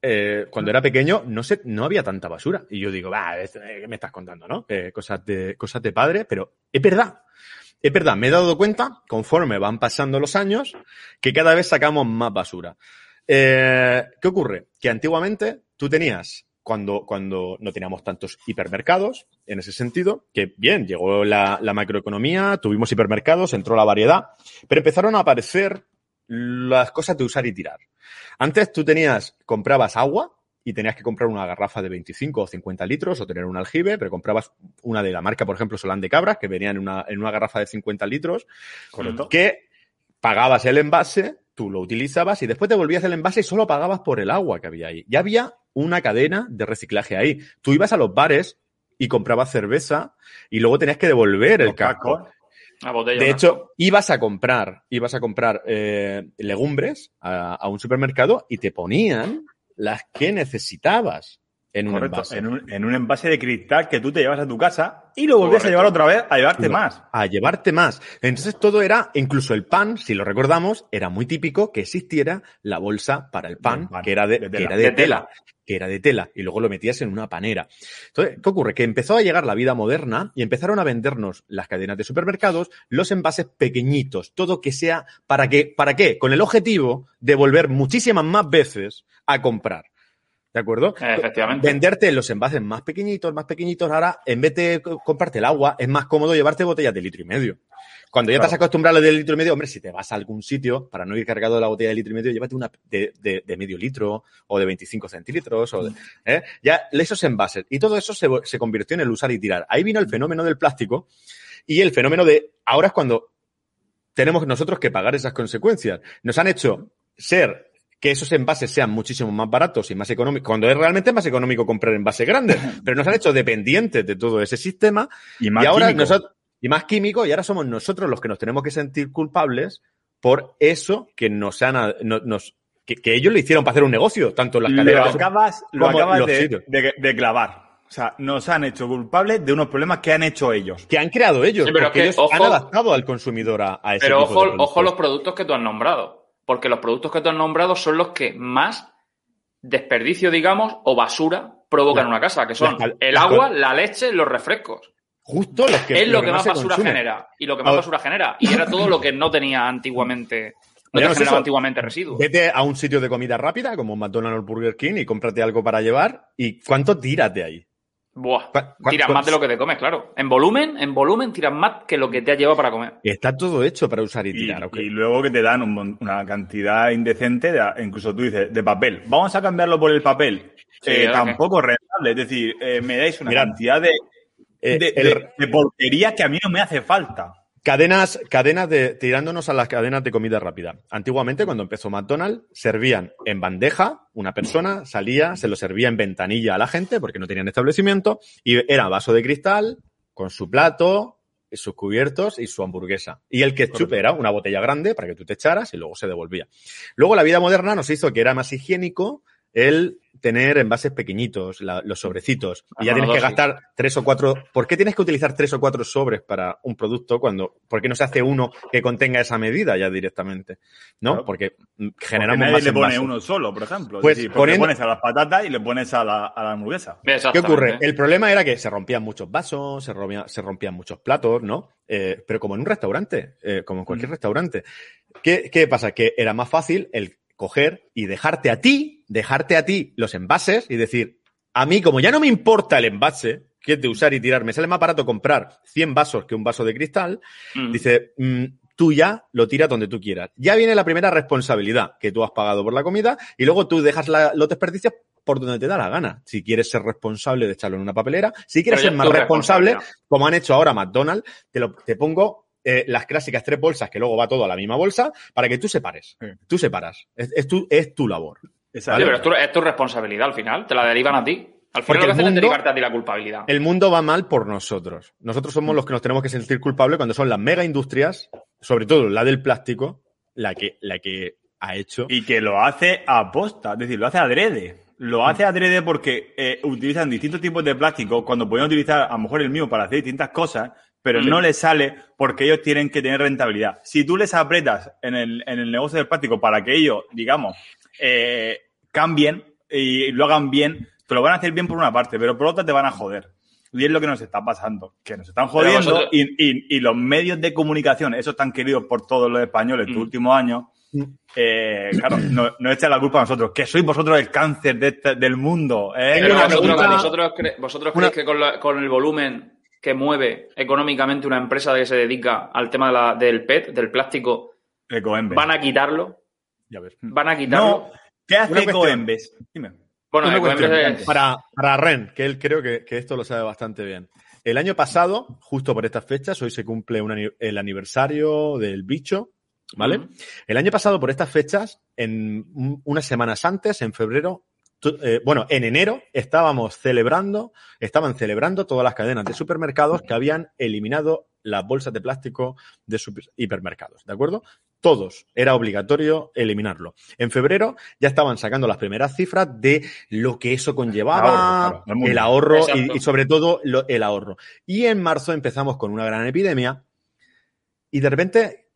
Eh, cuando era pequeño no sé, no había tanta basura. Y yo digo, va, eh, ¿qué me estás contando, no? Cosas, de, cosas de padre, pero es verdad. Es verdad, me he dado cuenta, conforme van pasando los años, que cada vez sacamos más basura. ¿Qué ocurre? Que antiguamente tú tenías, cuando, cuando no teníamos tantos hipermercados, en ese sentido, que bien, llegó la, la macroeconomía, tuvimos hipermercados, entró la variedad, pero empezaron a aparecer las cosas de usar y tirar. Antes tú tenías, comprabas agua y tenías que comprar una garrafa de 25 o 50 litros o tener un aljibe, pero comprabas una de la marca, por ejemplo, Solán de Cabras, que venía en una, en una garrafa de 50 litros, Correcto. que pagabas el envase, tú lo utilizabas y después devolvías el envase y solo pagabas por el agua que había ahí. Ya había una cadena de reciclaje ahí. Tú ibas a los bares y comprabas cerveza y luego tenías que devolver el casco. botella. De ¿no? hecho, ibas a comprar, ibas a comprar eh, legumbres a, a un supermercado y te ponían las que necesitabas. En un Correcto, envase. en un, en un envase de cristal que tú te llevas a tu casa y lo volvías a llevar otra vez a llevarte No, más. A llevarte más. Entonces todo era, incluso el pan, si lo recordamos, era muy típico que existiera la bolsa para el pan, que era de, de que tela. era de De tela, tela. que era de tela, y luego lo metías en una panera. Entonces, ¿qué ocurre? Que empezó a llegar la vida moderna y empezaron a vendernos las cadenas de supermercados los envases pequeñitos, todo que sea, ¿para qué? ¿Para qué? Con el objetivo de volver muchísimas más veces a comprar. ¿De acuerdo? Efectivamente. Venderte los envases más pequeñitos, más pequeñitos. Ahora, en vez de co- comprarte el agua, es más cómodo llevarte botellas de litro y medio. Cuando ya te has Claro. acostumbrado a lo de litro y medio, hombre, si te vas a algún sitio para no ir cargado de la botella de litro y medio, llévate una de, de- de medio litro o de 25 centilitros. O de- ¿eh? Ya esos envases. Y todo eso se, se convirtió en el usar y tirar. Ahí vino el fenómeno del plástico y el fenómeno de ahora es cuando tenemos nosotros que pagar esas consecuencias. Nos han hecho ser que esos envases sean muchísimo más baratos y más económicos, cuando es realmente más económico comprar envases grandes, pero nos han hecho dependientes de todo ese sistema Y más y ahora químico. y más químico, y ahora somos nosotros los que nos tenemos que sentir culpables por eso que nos han, no- nos, que, que ellos le hicieron para hacer un negocio, tanto las lo acabas, lo como acabas los de, sitios. de- de clavar. O sea, nos han hecho culpables de unos problemas que han hecho ellos. que han creado ellos, Sí, pero porque que, ellos han adaptado al consumidor a, a ese Pero tipo ojo, de ojo los productos que tú has nombrado. Porque los productos que tú has nombrado son los que más desperdicio, digamos, o basura provocan en La- una casa, que son la- el la- agua, la leche, los refrescos. Justo los que, es lo que más basura consume. genera. Y lo que más Ahora- basura genera. Y era todo lo que no tenía antiguamente. No te generaba antiguamente residuos. Vete a un sitio de comida rápida como McDonald's o Burger King y cómprate algo para llevar. ¿Y cuánto tiras de ahí? Buah. ¿Cuá- cuá- Tiras más de lo que te comes, claro. En volumen, en volumen tiras más que lo que te has llevado para comer. Está todo hecho para usar y Y, tirar. ¿ok? y luego que te dan un una cantidad indecente, de, incluso tú dices, de papel. Vamos a cambiarlo por el papel. Sí, Eh, tampoco rentable. Es decir, eh, me dais una Mirad, cantidad de, Eh, de, el- de- de porquería que a mí no me hace falta. Cadenas, cadenas de, tirándonos a las cadenas de comida rápida. Antiguamente, cuando empezó McDonald's, servían en bandeja, una persona salía, se lo servía en ventanilla a la gente, porque no tenían establecimiento, y era vaso de cristal, con su plato, sus cubiertos y su hamburguesa. Y el ketchup Correcto. era una botella grande para que tú te echaras y luego se devolvía. Luego la vida moderna nos hizo que era más higiénico el tener envases pequeñitos, la- los sobrecitos. Y ya tienes que gastar tres o cuatro. ¿Por qué tienes que utilizar tres o cuatro sobres para un producto cuando, por qué no se hace uno que contenga esa medida ya directamente? ¿No? Claro. Porque Porque generamos nadie más le pone envases. uno solo, por ejemplo. Pues decir, poniendo- le pones a las patatas y le pones a la, a la hamburguesa. ¿Qué ocurre? El problema era que se rompían muchos vasos, se, rompía- se rompían muchos platos, ¿no? Eh, pero como en un restaurante, eh, como en cualquier Mm. restaurante. ¿Qué, ¿Qué pasa? Que era más fácil el coger y dejarte a ti, dejarte a ti los envases y decir, a mí como ya no me importa el envase, que es de usar y tirar, me sale más barato comprar 100 vasos que un vaso de cristal, Mm. Dice, mm, tú ya lo tiras donde tú quieras. Ya viene la primera responsabilidad que tú has pagado por la comida y luego tú dejas la- los desperdicios por donde te da la gana. Si quieres ser responsable de echarlo en una papelera, si quieres ser más responsable, como han hecho ahora McDonald's, te, lo, te pongo eh, las clásicas tres bolsas que luego va todo a la misma bolsa para que tú separes. Sí. Tú separas. Es, es tu, es tu labor. Oye, pero es tu, es tu responsabilidad al final. Te la derivan a ti. Al Porque final lo que el hacen es mundo- derivarte a ti la culpabilidad. El mundo va mal por nosotros. Nosotros Mm. somos los que nos tenemos que sentir culpables cuando son las mega industrias, sobre todo la del plástico, la que, la que ha hecho Y que lo hace a posta, es decir, lo hace adrede. Lo hace adrede porque eh, utilizan distintos tipos de plástico cuando pueden utilizar a lo mejor el mío para hacer distintas cosas, pero Mm. no les sale porque ellos tienen que tener rentabilidad. Si tú les apretas en el, en el negocio del plástico para que ellos, digamos, eh, cambien y lo hagan bien, te lo van a hacer bien por una parte, pero por otra te van a joder. Y es lo que nos está pasando, que nos están jodiendo vosotros- y, y- y los medios de comunicación, esos tan queridos por todos los españoles Mm. últimos años, eh, claro, no, no echan la culpa a nosotros, que sois vosotros el cáncer de este- del mundo. ¿eh? Tengo Pero una vosotros, pregunta- vosotros, cre- vosotros una- creéis que con, la- con el volumen que mueve económicamente una empresa que se dedica al tema de la- del PET, del plástico, van a quitarlo? Ya ves. ¿Van a quitarlo? No, ¿qué hace. Ecoembes? Dime. bueno, Una cuestión. es- para, para Ren, que él creo que, que esto lo sabe bastante bien. El año pasado, justo por estas fechas, hoy se cumple un el aniversario del bicho, ¿vale? El año pasado, por estas fechas, en un- unas semanas antes, en febrero, eh, bueno, en enero, estábamos celebrando, estaban celebrando todas las cadenas de supermercados que habían eliminado las bolsas de plástico de sus hipermercados, ¿de acuerdo? Todos. Era obligatorio eliminarlo. En febrero ya estaban sacando las primeras cifras de lo que eso conllevaba, Ahorro, claro, el mundo. el ahorro y, sobre todo lo- el ahorro. Y en marzo empezamos con una gran epidemia y de repente,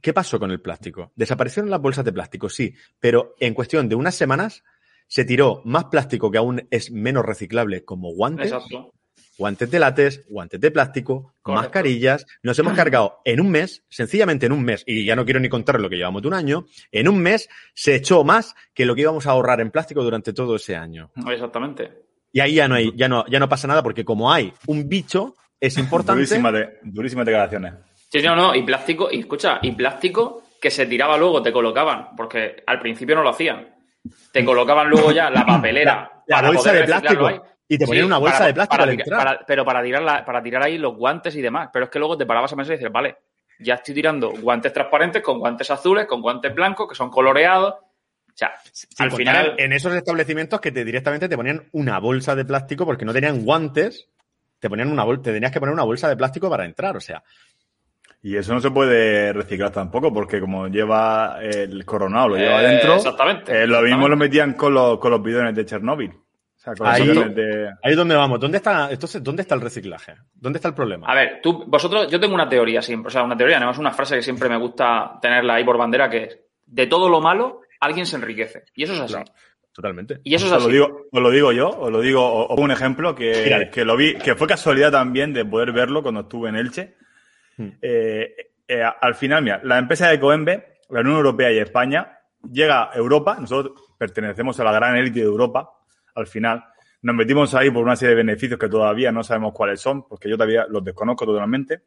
¿qué pasó con el plástico? Desaparecieron las bolsas de plástico, sí, pero en cuestión de unas semanas se tiró más plástico que aún es menos reciclable como guantes, Exacto. Guantes de látex, guantes de plástico, Correcto. mascarillas. Nos hemos cargado en un mes, sencillamente en un mes, y ya no quiero ni contar lo que llevamos de un año, en un mes se echó más que lo que íbamos a ahorrar en plástico durante todo ese año. Exactamente. Y ahí ya no hay, ya no, ya no pasa nada porque como hay un bicho, es importante. Durísimas, de- durísimas declaraciones. Sí, no, no, y plástico, y escucha, y plástico que se tiraba luego, te colocaban, porque al principio no lo hacían. Te colocaban luego ya la papelera. La para bolsa poder de reciclarlo plástico. ahí. Y te ponían Sí, una bolsa para- de plástico para al tirar- entrar. para- pero para tirar, la- para tirar ahí los guantes y demás. Pero es que luego te parabas a pensar y dices, vale, ya estoy tirando guantes transparentes con guantes azules, con guantes blancos, que son coloreados. O sea, Sin al final. En esos establecimientos que te directamente te ponían una bolsa de plástico porque no tenían guantes, te ponían una bol- te tenías que poner una bolsa de plástico para entrar. O sea, Y eso no se puede reciclar tampoco, porque como lleva el coronado, lo lleva Eh, adentro. exactamente, eh, lo mismo lo metían con los, con los bidones de Chernóbil. O sea, Ahí- de. ahí es donde vamos. ¿Dónde está, entonces, ¿dónde está el reciclaje? ¿Dónde está el problema? A ver, tú, vosotros, yo tengo una teoría siempre, o sea, una teoría, además una frase que siempre me gusta tenerla ahí por bandera, que es, de todo lo malo, alguien se enriquece. Y eso es así. Claro. Totalmente. Y eso es así. digo, os lo digo yo, os lo digo, os pongo un ejemplo que, que lo vi, que fue casualidad también de poder verlo cuando estuve en Elche. Hmm. Eh, eh, al final, mira, la empresa de Coembe, la Unión Europea y España, llega a Europa, nosotros pertenecemos a la gran élite de Europa, al final, nos metimos ahí por una serie de beneficios que todavía no sabemos cuáles son, porque yo todavía los desconozco totalmente.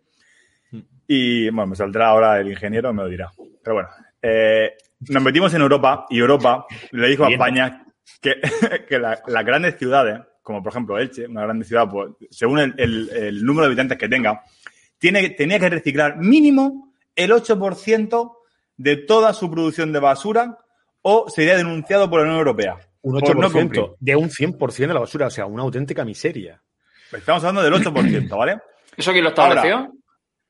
Y bueno, me saldrá ahora el ingeniero y me lo dirá. Pero bueno, eh, nos metimos en Europa y Europa le dijo a. España que, que la- las grandes ciudades, como por ejemplo Elche, una grande ciudad, pues, según el, el- el número de habitantes que tenga, tiene, tenía que reciclar mínimo el 8% de toda su producción de basura o sería denunciado por la Unión Europea. Un por no cumplir. 8% de un 100% de la basura. O sea, una auténtica miseria. Estamos hablando del 8%, ¿vale? ¿Eso quién lo estableció?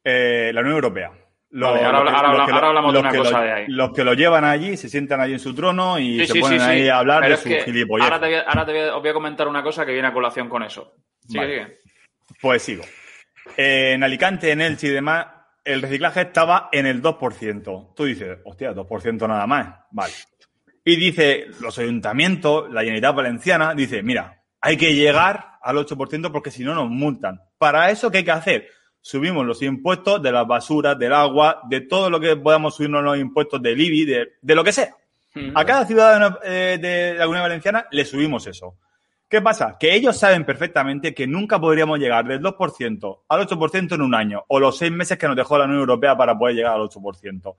Eh, la Unión Europea. Los- Vale, ahora ahora los que ahora hablamos de los una que cosa lo- de ahí. Los que lo llevan allí, se sientan allí en su trono y Sí, se sí, ponen sí, sí. ahí a hablar Pero de su gilipollas. Ahora, te voy, ahora te os voy a comentar una cosa que viene a colación con eso. Sigue, Vale. sigue. Pues sigo. Eh, en Alicante, en Elche y demás, el reciclaje estaba en el 2%. Tú dices, hostia, 2% nada más. Vale. Y dice, los ayuntamientos, la Generalitat Valenciana, dice, mira, hay que llegar al 8% porque si no nos multan. Para eso, ¿qué hay que hacer? Subimos los impuestos de las basuras, del agua, de todo lo que podamos subirnos los impuestos del IBI, de, de lo que sea. A cada ciudadano eh, de la Comunidad Valenciana le subimos eso. ¿Qué pasa? Que ellos saben perfectamente que nunca podríamos llegar del 2% al 8% en un año o los seis meses que nos dejó la Unión Europea para poder llegar al 8%.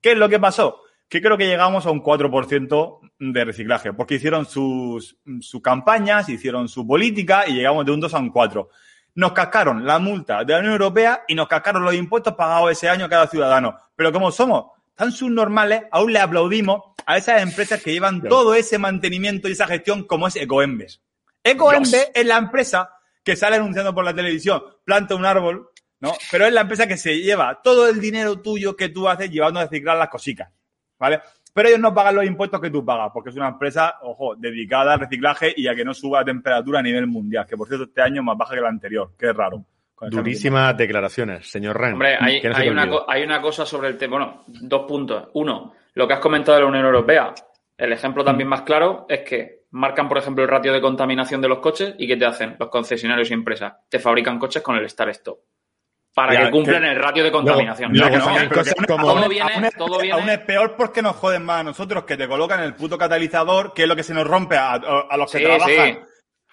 ¿Qué es lo que pasó? Que creo que llegamos a un 4% de reciclaje, porque hicieron sus, sus campañas, hicieron su política y llegamos de un 2 a un 4. Nos cascaron la multa de la Unión Europea y nos cascaron los impuestos pagados ese año a cada ciudadano. Pero como somos tan subnormales, aún le aplaudimos a esas empresas que llevan todo ese mantenimiento y esa gestión como es Ecoembes. Ecoembes es la empresa que sale anunciando por la televisión, planta un árbol, ¿no? Pero es la empresa que se lleva todo el dinero tuyo que tú haces llevando a reciclar las cositas, ¿vale? Pero ellos no pagan los impuestos que tú pagas, porque es una empresa, ojo, dedicada al reciclaje y a que no suba la temperatura a nivel mundial, que por cierto este año es más baja que el anterior, que es raro. Durísimas declaraciones, señor Ren. Hombre, hay, no una, hay una cosa sobre el tema. Bueno, dos puntos. Uno, lo que has comentado de la Unión Europea. El ejemplo también más claro es que marcan, por ejemplo, el ratio de contaminación de los coches y ¿qué te hacen los concesionarios y empresas? Te fabrican coches con el Star Stop. Para Ya, que cumplan que- el ratio de contaminación. luego no. cosas como- Todo viene- aún es, todo viene- aún es peor porque nos joden más a nosotros que te colocan el puto catalizador, que es lo que se nos rompe a, a los que Sí, trabajan sí.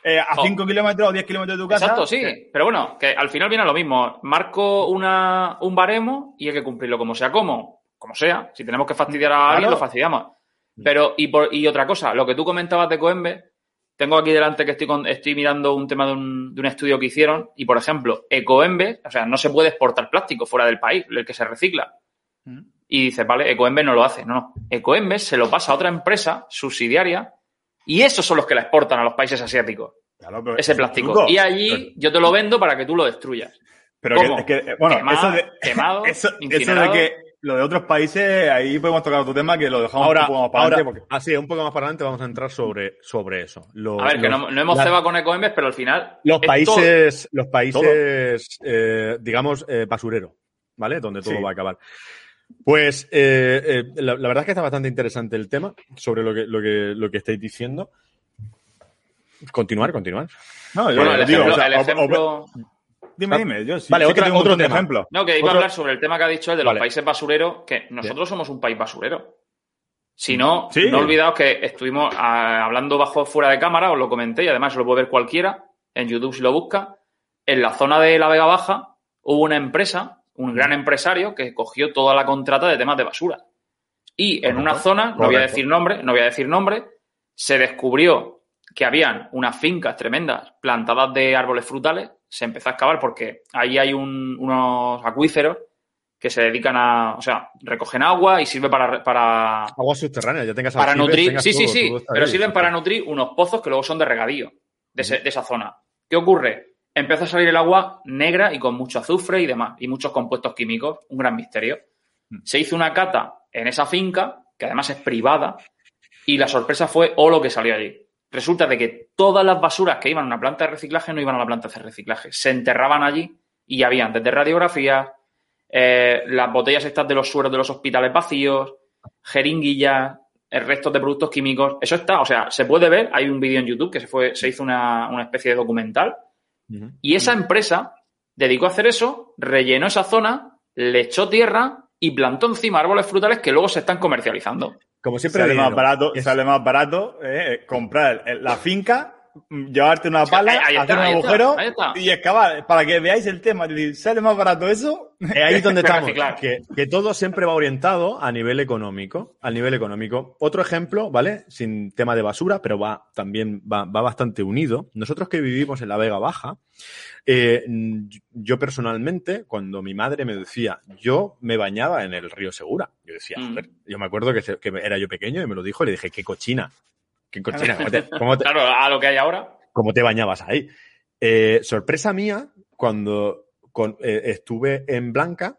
eh, a Oh. 5 kilómetros o 10 kilómetros de tu casa. Exacto, sí. Pero bueno, que al final viene lo mismo. Marco una, un baremo y hay que cumplirlo como sea, como, como sea. Si tenemos que fastidiar a alguien, Claro. lo fastidiamos. Pero, y, por, y otra cosa, lo que tú comentabas de Coembe, tengo aquí delante que estoy, con- estoy mirando un tema de un, de un estudio que hicieron, y por ejemplo, Ecoembe, o sea, no se puede exportar plástico fuera del país, el que se recicla. Mm. Y dices, vale, Ecoembes no lo hace. No, no. Ecoembes se lo pasa a otra empresa subsidiaria y esos son los que la exportan a los países asiáticos. Claro, pero Ese es plástico. truco. Y allí yo te lo vendo para que tú lo destruyas. Pero ¿Cómo? que, es que, bueno, Quemado, eso de, quemado, eso, eso de que lo de otros países, ahí podemos tocar otro tema que lo dejamos Ahora, un poco más para ahora adelante. Porque... así, un poco más para adelante vamos a entrar sobre, sobre eso. Lo- A ver, que no, no hemos la- cebado con Ecoembes, pero al final. Los es países, los países, eh, digamos, eh, basurero, ¿vale? Donde todo Sí. va a acabar. Pues eh, eh, la, la verdad es que está bastante interesante el tema sobre lo que, lo que, lo que estáis diciendo. Continuar, continuar. No, yo Bueno, el digo, ejemplo. o sea, el o- o- ejemplo- dime, dime. Yo sí, Vale, sí que otra- tengo un otro tema. ejemplos. No, que iba a Otro- hablar sobre el tema que ha dicho él de los Vale. países basureros, que nosotros somos un país basurero. Si no, Sí. no olvidaos que estuvimos ah, hablando bajo fuera de cámara, os lo comenté y además lo puede ver cualquiera en YouTube si lo busca. En la zona de la Vega Baja hubo una empresa, un gran empresario, que cogió toda la contrata de temas de basura. Y en una zona, no voy a decir nombre, no voy a decir nombre, se descubrió que habían unas fincas tremendas plantadas de árboles frutales. Se empezó a excavar porque ahí hay un- unos acuíferos que se dedican a, o sea, recogen agua y sirve para, para, Aguas subterráneas, ya tengas para nutrir, tengas sí, sí, todo, sí, pero ahí. sirven para nutrir unos pozos que luego son de regadío de, ese- de esa zona. ¿Qué ocurre? Empezó a salir el agua negra y con mucho azufre y demás, y muchos compuestos químicos, un gran misterio. Se hizo una cata en esa finca, que además es privada, y la sorpresa fue o lo que salió allí. Resulta de que todas las basuras que iban a una planta de reciclaje no iban a la planta de reciclaje, se enterraban allí y habían desde radiografías, eh, las botellas estas de los sueros de los hospitales vacíos, jeringuillas, eh, restos de productos químicos. Eso está, o sea, se puede ver. Hay un vídeo en YouTube que se, fue, se hizo una, una especie de documental. Y esa empresa dedicó a hacer eso, rellenó esa zona, le echó tierra y plantó encima árboles frutales que luego se están comercializando. Como siempre, Sale más barato, sale más barato eh, comprar la finca, llevarte una pala, ahí- ahí está, hacer un ahí está, agujero ahí está. y excavar. Para que veáis el tema, sale más barato eso. Es ahí donde estamos. Que, que todo siempre va orientado a nivel económico. A nivel económico. Otro ejemplo, ¿vale? Sin tema de basura, pero va también va, va bastante unido. Nosotros que vivimos en la Vega Baja, eh, yo personalmente, cuando mi madre me decía, yo me bañaba en el río Segura. Yo decía, Mm. joder, yo me acuerdo que, se- que era yo pequeño y me lo dijo y le dije, qué cochina. Qué cochina. ¿Cómo te, cómo te- Claro, a lo que hay ahora. cómo te bañabas ahí. Eh, sorpresa mía, cuando con- eh, estuve en Blanca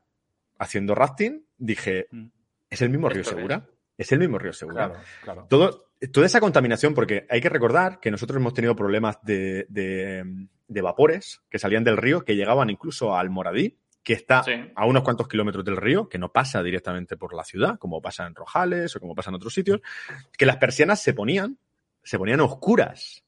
haciendo rafting, dije, Mm. ¿es el mismo río. Segura? Es el mismo río Segura. Claro, claro. Todo, toda esa contaminación, porque hay que recordar que nosotros hemos tenido problemas de, de- de vapores que salían del río, que llegaban incluso al Moradí, que está Sí. a unos cuantos kilómetros del río, que no pasa directamente por la ciudad, como pasa en Rojales o como pasa en otros sitios, que las persianas se ponían, se ponían oscuras.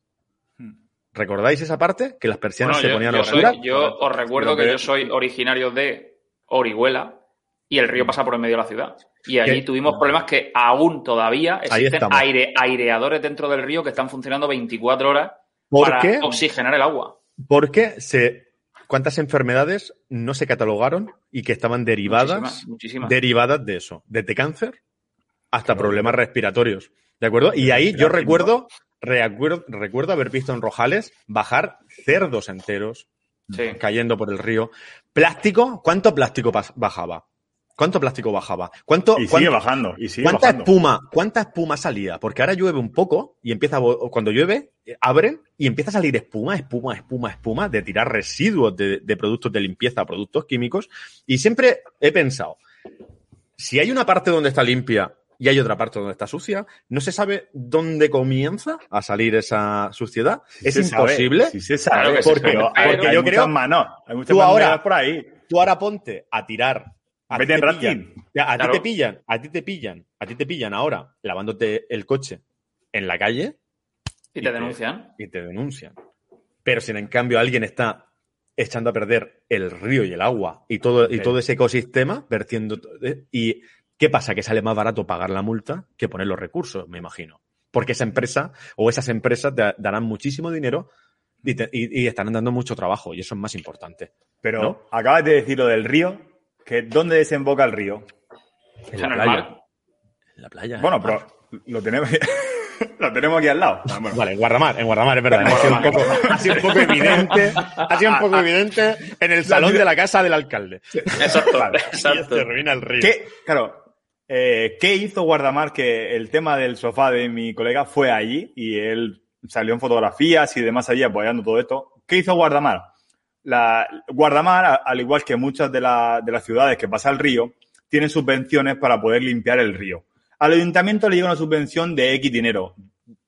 Hmm. ¿Recordáis esa parte? Que las persianas Bueno, se yo, ponían yo soy- oscuras. yo os recuerdo que que- yo soy originario de Orihuela y el río pasa por en medio de la ciudad. Y allí ¿Qué? tuvimos problemas que aún todavía existen aire, aireadores dentro del río que están funcionando 24 horas ¿Por para qué? oxigenar el agua. Porque se, cuántas enfermedades no se catalogaron y que estaban derivadas, Muchísimas, muchísimas. derivadas de eso, desde cáncer hasta problemas respiratorios. ¿De acuerdo? Y ahí yo recuerdo, recuerdo, recuerdo haber visto en Rojales bajar cerdos enteros Sí. cayendo por el río. Plástico, ¿cuánto plástico bajaba? ¿Cuánto plástico bajaba? ¿Cuánto, Y sigue cuánto- bajando, y sigue ¿Cuánta bajando. espuma, ¿Cuánta espuma salía? Porque ahora llueve un poco y empieza, cuando llueve, eh, abren y empieza a salir espuma, espuma, espuma, espuma, de tirar residuos de, de productos de limpieza, productos químicos. Y siempre he pensado, si hay una parte donde está limpia y hay otra parte donde está sucia, no se sabe dónde comienza a salir esa suciedad. Sí es imposible. Sí se sabe, Claro que se porque, sabe, hay- porque hay yo muchas creo- manos, hay muchas Tú ahora- por ahí. Tú ahora ponte a tirar. A Vete ti te pillan. A Claro. ti te pillan, a ti te pillan, a ti te pillan ahora lavándote el coche en la calle Y y te te- denuncian. y te denuncian. Pero si en cambio alguien está echando a perder el río y el agua y todo, y todo ese ecosistema, vertiendo. eh, ¿Y qué pasa? Que sale más barato pagar la multa que poner los recursos, me imagino. Porque esa empresa o esas empresas te darán muchísimo dinero y, te- y- y estarán dando mucho trabajo, y eso es más importante. Pero ¿No? acabas de decir lo del río, que ¿dónde desemboca el río? En la playa. En la playa. Bueno, mar. pero lo tenemos, lo tenemos aquí al lado. Bueno, Vale, en Guardamar, en Guardamar, es verdad. Ha sido un poco, ha sido un poco evidente, ha sido un poco evidente en el salón de la casa del alcalde. Exacto. Vale. Y exacto. se arruina el río. ¿Qué, claro, eh, ¿qué hizo Guardamar que el tema del sofá de mi colega fue allí y él salió en fotografías y demás allí apoyando todo esto? ¿Qué hizo Guardamar? La, Guardamar, al igual que muchas de, de las ciudades que pasa el río, tienen subvenciones para poder limpiar el río. Al ayuntamiento le llega una subvención de X dinero,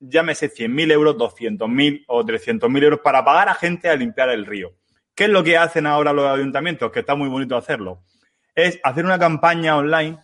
llámese 100.000 euros, 200.000 o 300.000 euros para pagar a gente a limpiar el río. ¿Qué es lo que hacen ahora los ayuntamientos? Que está muy bonito hacerlo. Es hacer una campaña online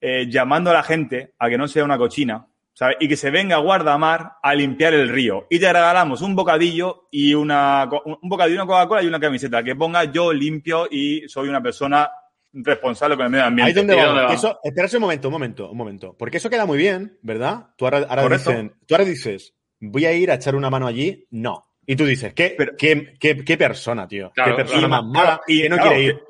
eh, llamando a la gente a que no sea una cochina, ¿sabes? Y que se venga a Guardamar a limpiar el río. Y te regalamos un bocadillo y una, un bocadillo, una Coca-Cola y una camiseta que ponga yo limpio y soy una persona responsable con el medio ambiente. Ahí es donde ¿Y vamos. dónde va? Eso, espérate un momento, un momento, un momento. Porque eso queda muy bien, ¿verdad? Tú ahora, ahora, Correcto. dicen- tú ahora dices, voy a ir a echar una mano allí. No. Y tú dices, ¿qué, Pero- qué, qué, qué persona, tío? Claro, qué persona claro. más mala Y, que no claro, quiere ir.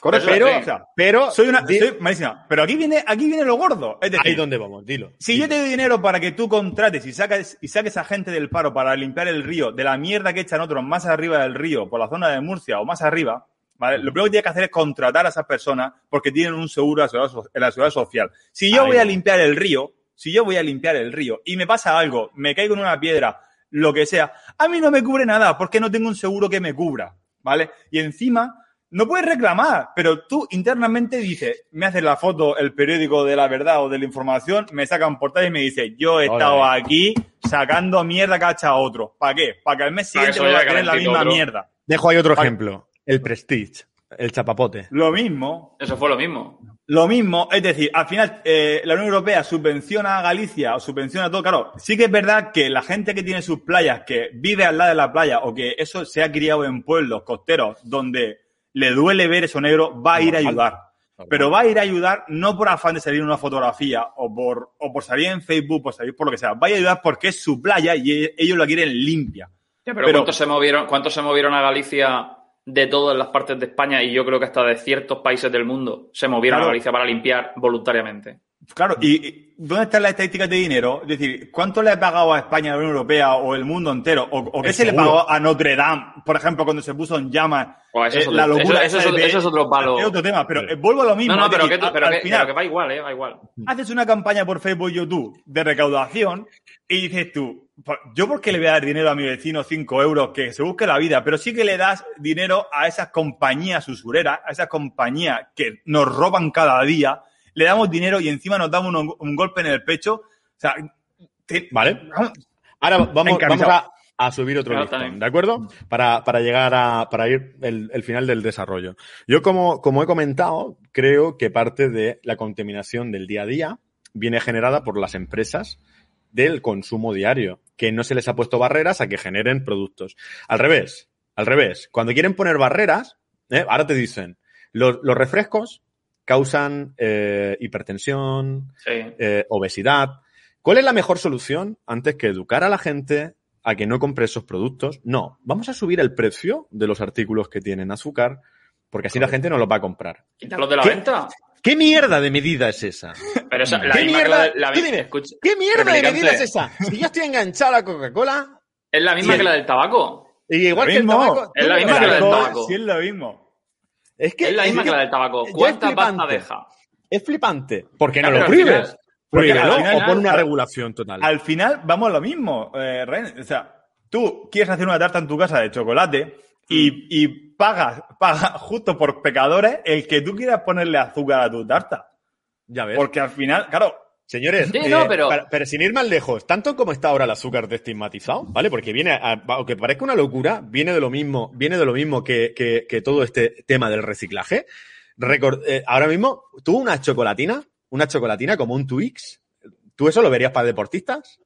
Correcto, pero, sí. o sea, Pero soy una, soy malísima. Pero aquí viene, aquí viene lo gordo. Es decir, ahí donde vamos, dilo. Si Dilo. yo te doy dinero para que tú contrates y saques, y saques a gente del paro para limpiar el río, de la mierda que echan otros más arriba del río, por la zona de Murcia o más arriba, ¿vale? Lo primero que tienes que hacer es contratar a esas personas porque tienen un seguro en la seguridad social. Si yo Ahí voy a limpiar el río, si yo voy a limpiar el río y me pasa algo, me caigo en una piedra, lo que sea, a mí no me cubre nada porque no tengo un seguro que me cubra, ¿vale? Y encima, no puedes reclamar, pero tú internamente dices, me haces la foto, el periódico de la verdad o de la información, me sacan portada y me dice, yo he Hola, estado eh. aquí sacando mierda que ha echado otro. ¿Para qué? Para que al mes siguiente vuelva a vaya tener la misma otro. mierda. Dejo ahí otro ejemplo. El Prestige, el chapapote. Lo mismo, Eso fue lo mismo. Lo mismo, es decir, al final eh, la Unión Europea subvenciona a Galicia o subvenciona todo. Claro, sí que es verdad que la gente que tiene sus playas, que vive al lado de la playa o que eso se ha criado en pueblos costeros donde le duele ver eso negro, va a ir a ayudar. Pero va a ir a ayudar no por afán de salir en una fotografía o por, o por salir en Facebook, por salir por lo que sea. Va a ayudar porque es su playa y e- ellos la quieren limpia. Ya, pero, Pero- ¿cuántos, se movieron, ¿cuántos se movieron a Galicia de todas las partes de España y yo creo que hasta de ciertos países del mundo se movieron Claro. a Galicia para limpiar voluntariamente? Claro, y, ¿dónde están las estadísticas de dinero? Es decir, ¿cuánto le ha pagado a España, a la Unión Europea o el mundo entero? ¿O, o qué se le pagó a Notre Dame, por ejemplo, cuando se puso en llamas? Buah, eso, Eh, es otro, la locura eso- es, de- eso es otro palo. Es otro tema, pero eh, vuelvo a lo mismo. No, no, pero, decir, que, al- pero, al que, final, pero que va igual, ¿eh? Va igual. haces una campaña por Facebook y YouTube de recaudación y dices tú, "Pues, yo por qué le voy a dar dinero a mi vecino 5 euros que se busque la vida, pero sí que le das dinero a esas compañías usureras, a esas compañías que nos roban cada día, le damos dinero y encima nos damos un, un golpe en el pecho. O sea, te- Vale. Ahora vamos, a, a subir otro Claro, listón, también. ¿de acuerdo? Para, para llegar a, para ir el, el final del desarrollo. Yo, como, como he comentado, creo que parte de la contaminación del día a día viene generada por las empresas del consumo diario, que no se les ha puesto barreras a que generen productos. Al revés, al revés. Cuando quieren poner barreras, ¿eh? ahora te dicen, los, los refrescos causan eh, hipertensión, Sí. eh, obesidad. ¿Cuál es la mejor solución antes que educar a la gente a que no compre esos productos? No, vamos a subir el precio de los artículos que tienen azúcar porque así la gente no los va a comprar. Quítalos de la ¿Qué? venta. ¿Qué mierda de medida es esa? Pero esa, la ¿Qué mierda? la, la dime. escucha, ¿Qué mierda de medida es esa? Si yo estoy enganchado a la Coca-Cola, es la misma que la del tabaco. y igual que el tabaco, Es la misma que la del tabaco. sí es lo mismo. Es que es la misma es que la del tabaco. ¿Cuánta pasta flipante. deja? Es flipante. ¿Por qué no lo prohíbes? Prohíbelo o pon una regulación total. Al final vamos a lo mismo, eh, Ren. O sea, tú quieres hacer una tarta en tu casa de chocolate y, y pagas, pagas justo por pecadores el que tú quieras ponerle azúcar a tu tarta. ya ves. Porque al final, claro, Señores, Sí, eh, no, pero- para- pero sin ir más lejos, tanto como está ahora el azúcar destigmatizado, ¿vale? Porque viene, a- aunque parezca una locura, viene de lo mismo, viene de lo mismo que, que- que todo este tema del reciclaje. Recor- eh, ahora mismo, tú una chocolatina, una chocolatina como un Twix, ¿tú eso lo verías para deportistas?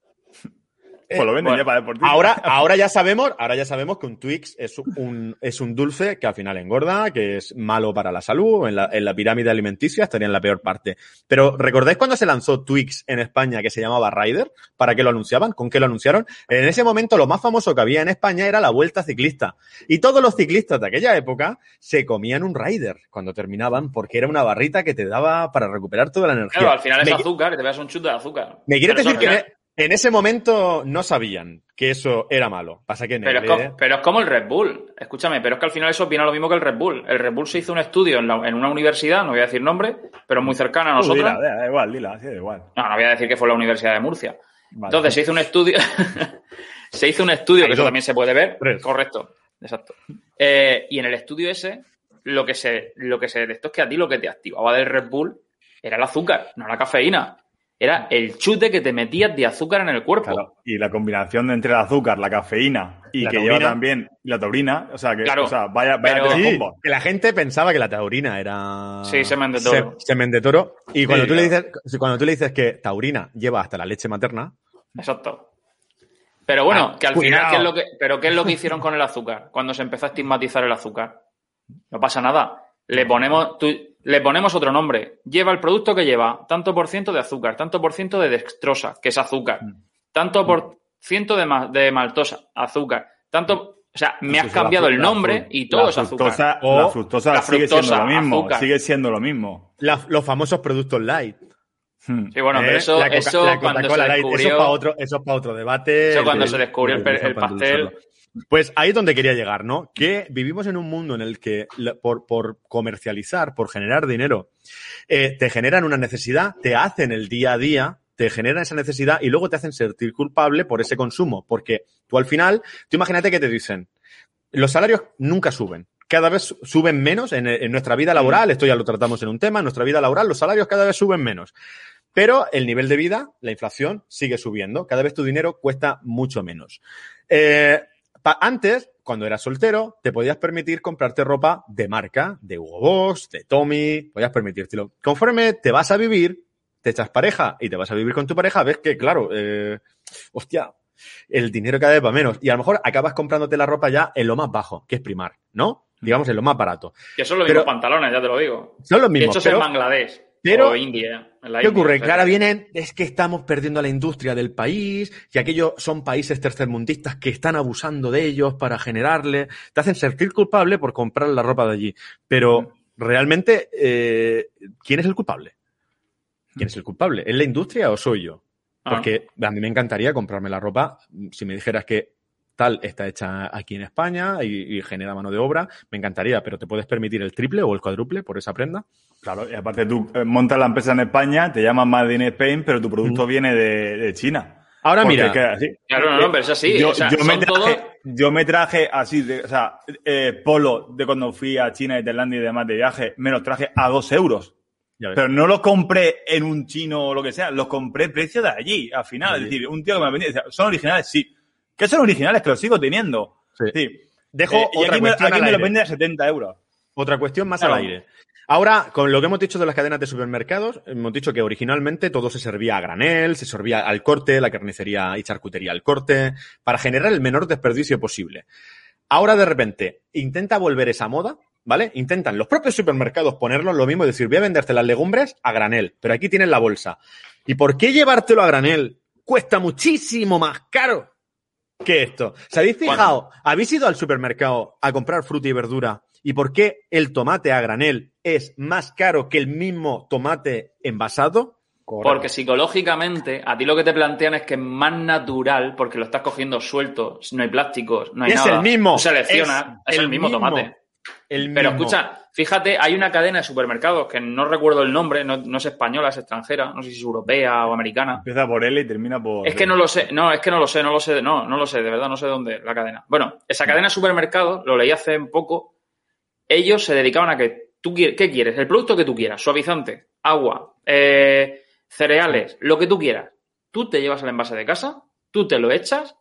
Pues lo venden bueno, ya para deportistas. Ahora, ahora ya sabemos, ahora ya sabemos que un Twix es un, es un dulce que al final engorda, que es malo para la salud, en la, en la pirámide alimenticia estaría en la peor parte. Pero ¿recordáis cuando se lanzó Twix en España que se llamaba Rider? ¿Para qué lo anunciaban? ¿Con qué lo anunciaron? En ese momento lo más famoso que había en España era la vuelta ciclista. Y todos los ciclistas de aquella época se comían un Rider cuando terminaban porque era una barrita que te daba para recuperar toda la energía. Claro, al final es Me- azúcar y te veas un chute de azúcar. me quieres Pero decir que en, ese momento no sabían que eso era malo. Pasa que en Pero es, como, pero es como el Red Bull. Escúchame, pero es que al final eso viene a lo mismo que el Red Bull. El Red Bull se hizo un estudio en, la- en una universidad, no voy a decir nombre, pero muy cercana a nosotros. dila, da, igual, dila, sí, da igual. No, no voy a decir que fue la Universidad de Murcia. Vale. Entonces se hizo un estudio. se hizo un estudio, que eso también se puede ver. Tres. Correcto, exacto. Eh, y en el estudio ese lo que se, lo que se, esto es que a ti lo que te activaba del Red Bull era el azúcar, no la cafeína. Era el chute que te metías de azúcar en el cuerpo. Claro, y la combinación entre el azúcar, la cafeína y La que taurina. lleva también la taurina, o sea, que Claro, o sea, vaya, vaya pero- Sí, que la gente pensaba que la taurina era. Sí, semen de toro. Se- semen de toro. Y cuando, tú le dices, cuando tú le dices que taurina lleva hasta la leche materna, Exacto. Pero bueno, Ah, que al cuidado. final, ¿qué es, lo que, ¿pero qué es lo que hicieron con el azúcar? Cuando se empezó a estigmatizar el azúcar. No pasa nada. Le ponemos, tú- le ponemos otro nombre. Lleva el producto que lleva tanto por ciento de azúcar, tanto por ciento de dextrosa, que es azúcar, tanto por ciento de, ma- de maltosa, azúcar, tanto... O sea, me has cambiado el nombre y todo la es azúcar. fructosa- O la fructosa la sigue fructosa, siendo lo mismo. azúcar. Sigue siendo lo mismo. la- los famosos productos light. Hmm. Sí, bueno, pero ¿eh? eso, eso la cuando se descubrió... Eso es para otro, eso es pa' otro debate. Eso cuando se descubrió el, para pastel... Pues ahí es donde quería llegar, ¿no? Que vivimos en un mundo en el que por, por comercializar, por generar dinero, eh, te generan una necesidad, te hacen el día a día, te generan esa necesidad y luego te hacen sentir culpable por ese consumo. Porque tú al final, tú imagínate que te dicen, los salarios nunca suben. Cada vez suben menos en, en nuestra vida laboral, esto ya lo tratamos en un tema, en nuestra vida laboral los salarios cada vez suben menos. Pero el nivel de vida, la inflación, sigue subiendo. Cada vez tu dinero cuesta mucho menos. Eh, antes, cuando eras soltero, te podías permitir comprarte ropa de marca, de Hugo Boss, de Tommy, podías permitírtelo. Conforme te vas a vivir, te echas pareja y te vas a vivir con tu pareja, ves que, claro, eh, hostia, el dinero cada vez va menos. Y a lo mejor acabas comprándote la ropa ya en lo más bajo, que es primar, ¿no? Digamos, en lo más barato. Que son los Pero- mismos pantalones, ya te lo digo. Son los mismos. Hechos pero- en Bangladesh pero- o India. la ¿Qué India, ocurre? o sea, Que ahora vienen, es que estamos perdiendo a la industria del país, que aquellos son países tercermundistas que están abusando de ellos para generarle, te hacen sentir culpable por comprar la ropa de allí. Pero realmente, eh, ¿quién es el culpable? ¿Quién es el culpable? ¿Es la industria o soy yo? Ah. Porque a mí me encantaría comprarme la ropa, si me dijeras que tal está hecha aquí en España y, y genera mano de obra, me encantaría, pero ¿te puedes permitir el triple o el cuádruple por esa prenda? Claro, y aparte tú eh, montas la empresa en España, te llaman Made in Spain, pero tu producto Mm. viene de, de China. Ahora Porque mira, así- Claro, no, no, pero es así. Yo, o sea, yo me traje, todos- yo me traje así, de, o sea, eh, polo de cuando fui a China y Tailandia y demás de viaje, me los traje a dos euros. Pero no los compré en un chino o lo que sea, los compré precio de allí, al final. De Es decir, un tío que me vendía decía, ¿son originales? Sí. ¿Qué son originales? Que los sigo teniendo. Sí. Sí. Dejo Eh, y aquí me, aquí lo venden a 70 euros. Otra cuestión más Claro. al aire. Ahora, con lo que hemos dicho de las cadenas de supermercados, hemos dicho que originalmente todo se servía a granel, se servía al corte, la carnicería y charcutería al corte, para generar el menor desperdicio posible. Ahora, de repente, intenta volver esa moda, ¿vale? Intentan los propios supermercados ponerlo lo mismo, decir, voy a venderte las legumbres a granel, pero aquí tienes la bolsa. ¿Y por qué llevártelo a granel cuesta muchísimo más caro que esto? ¿Se habéis fijado? ¿Habéis ido al supermercado a comprar fruta y verdura? ¿Y por qué el tomate a granel es más caro que el mismo tomate envasado? Porque psicológicamente a ti lo que te plantean es que es más natural porque lo estás cogiendo suelto, no hay plásticos, no hay Es nada. el mismo. Tú seleccionas, es, Es el, el mismo, mismo. tomate. El Pero mismo. escucha, fíjate, hay una cadena de supermercados que no recuerdo el nombre, no, no es española, es extranjera, no sé si es europea o americana. Empieza por L y termina por. Es que no lo sé, no, es que no lo sé, no lo sé, no, no lo sé, de verdad, no sé dónde la cadena. Bueno, esa cadena de supermercados, lo leí hace poco, ellos se dedicaban a que tú quieres, ¿qué quieres? El producto que tú quieras, suavizante, agua, eh, cereales, lo que tú quieras. Tú te llevas el envase de casa, tú te lo echas,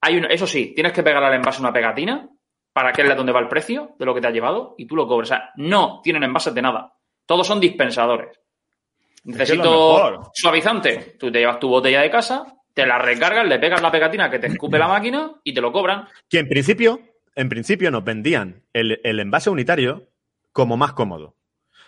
hay una, eso sí, tienes que pegar al envase una pegatina para que es donde va el precio de lo que te ha llevado y tú lo cobres. O sea, no tienen envases de nada. Todos son dispensadores. Necesito suavizante. Tú te llevas tu botella de casa, te la recargas, le pegas la pegatina que te escupe la máquina y te lo cobran. Que en principio, en principio nos vendían el, el envase unitario como más cómodo.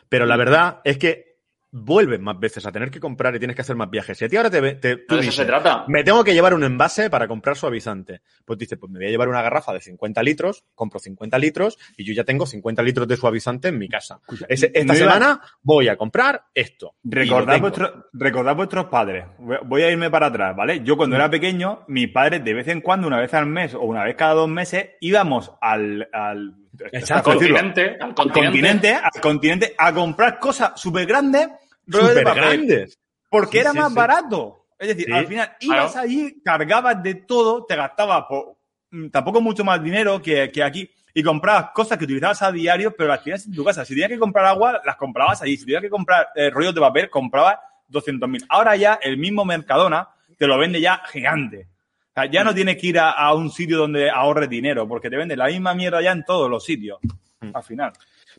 Pero la verdad es que vuelves más veces a tener que comprar y tienes que hacer más viajes. Si a ti ahora te, te- tú No de eso dices, se trata. me tengo que llevar un envase para comprar suavizante. Pues dices, pues me voy a llevar una garrafa de 50 litros, compro 50 litros y yo ya tengo 50 litros de suavizante en mi casa. Ese- esta no iba- semana voy a comprar esto. Recordad, vuestro- recordad vuestros padres. Voy- a irme para atrás, ¿vale? Yo cuando era pequeño, mis padres de vez en cuando, una vez al mes o una vez cada dos meses, íbamos al, al, Exacto. Continente, al al continente. continente, al continente, a comprar cosas súper grandes, rollos de papel, grandes. porque Sí, era sí, más sí. barato. Es decir, al final ibas Claro. allí, cargabas de todo, te gastabas mm, tampoco mucho más dinero que, que aquí. y comprabas cosas que utilizabas a diario, pero las tienes en tu casa. Si tenías que comprar agua, las comprabas allí. Si tenías que comprar eh, rollos de papel, comprabas 200.000. Ahora ya el mismo Mercadona te lo vende ya gigante. O sea, ya no tienes que ir a, a un sitio donde ahorres dinero, porque te vende la misma mierda ya en todos los sitios. Al final.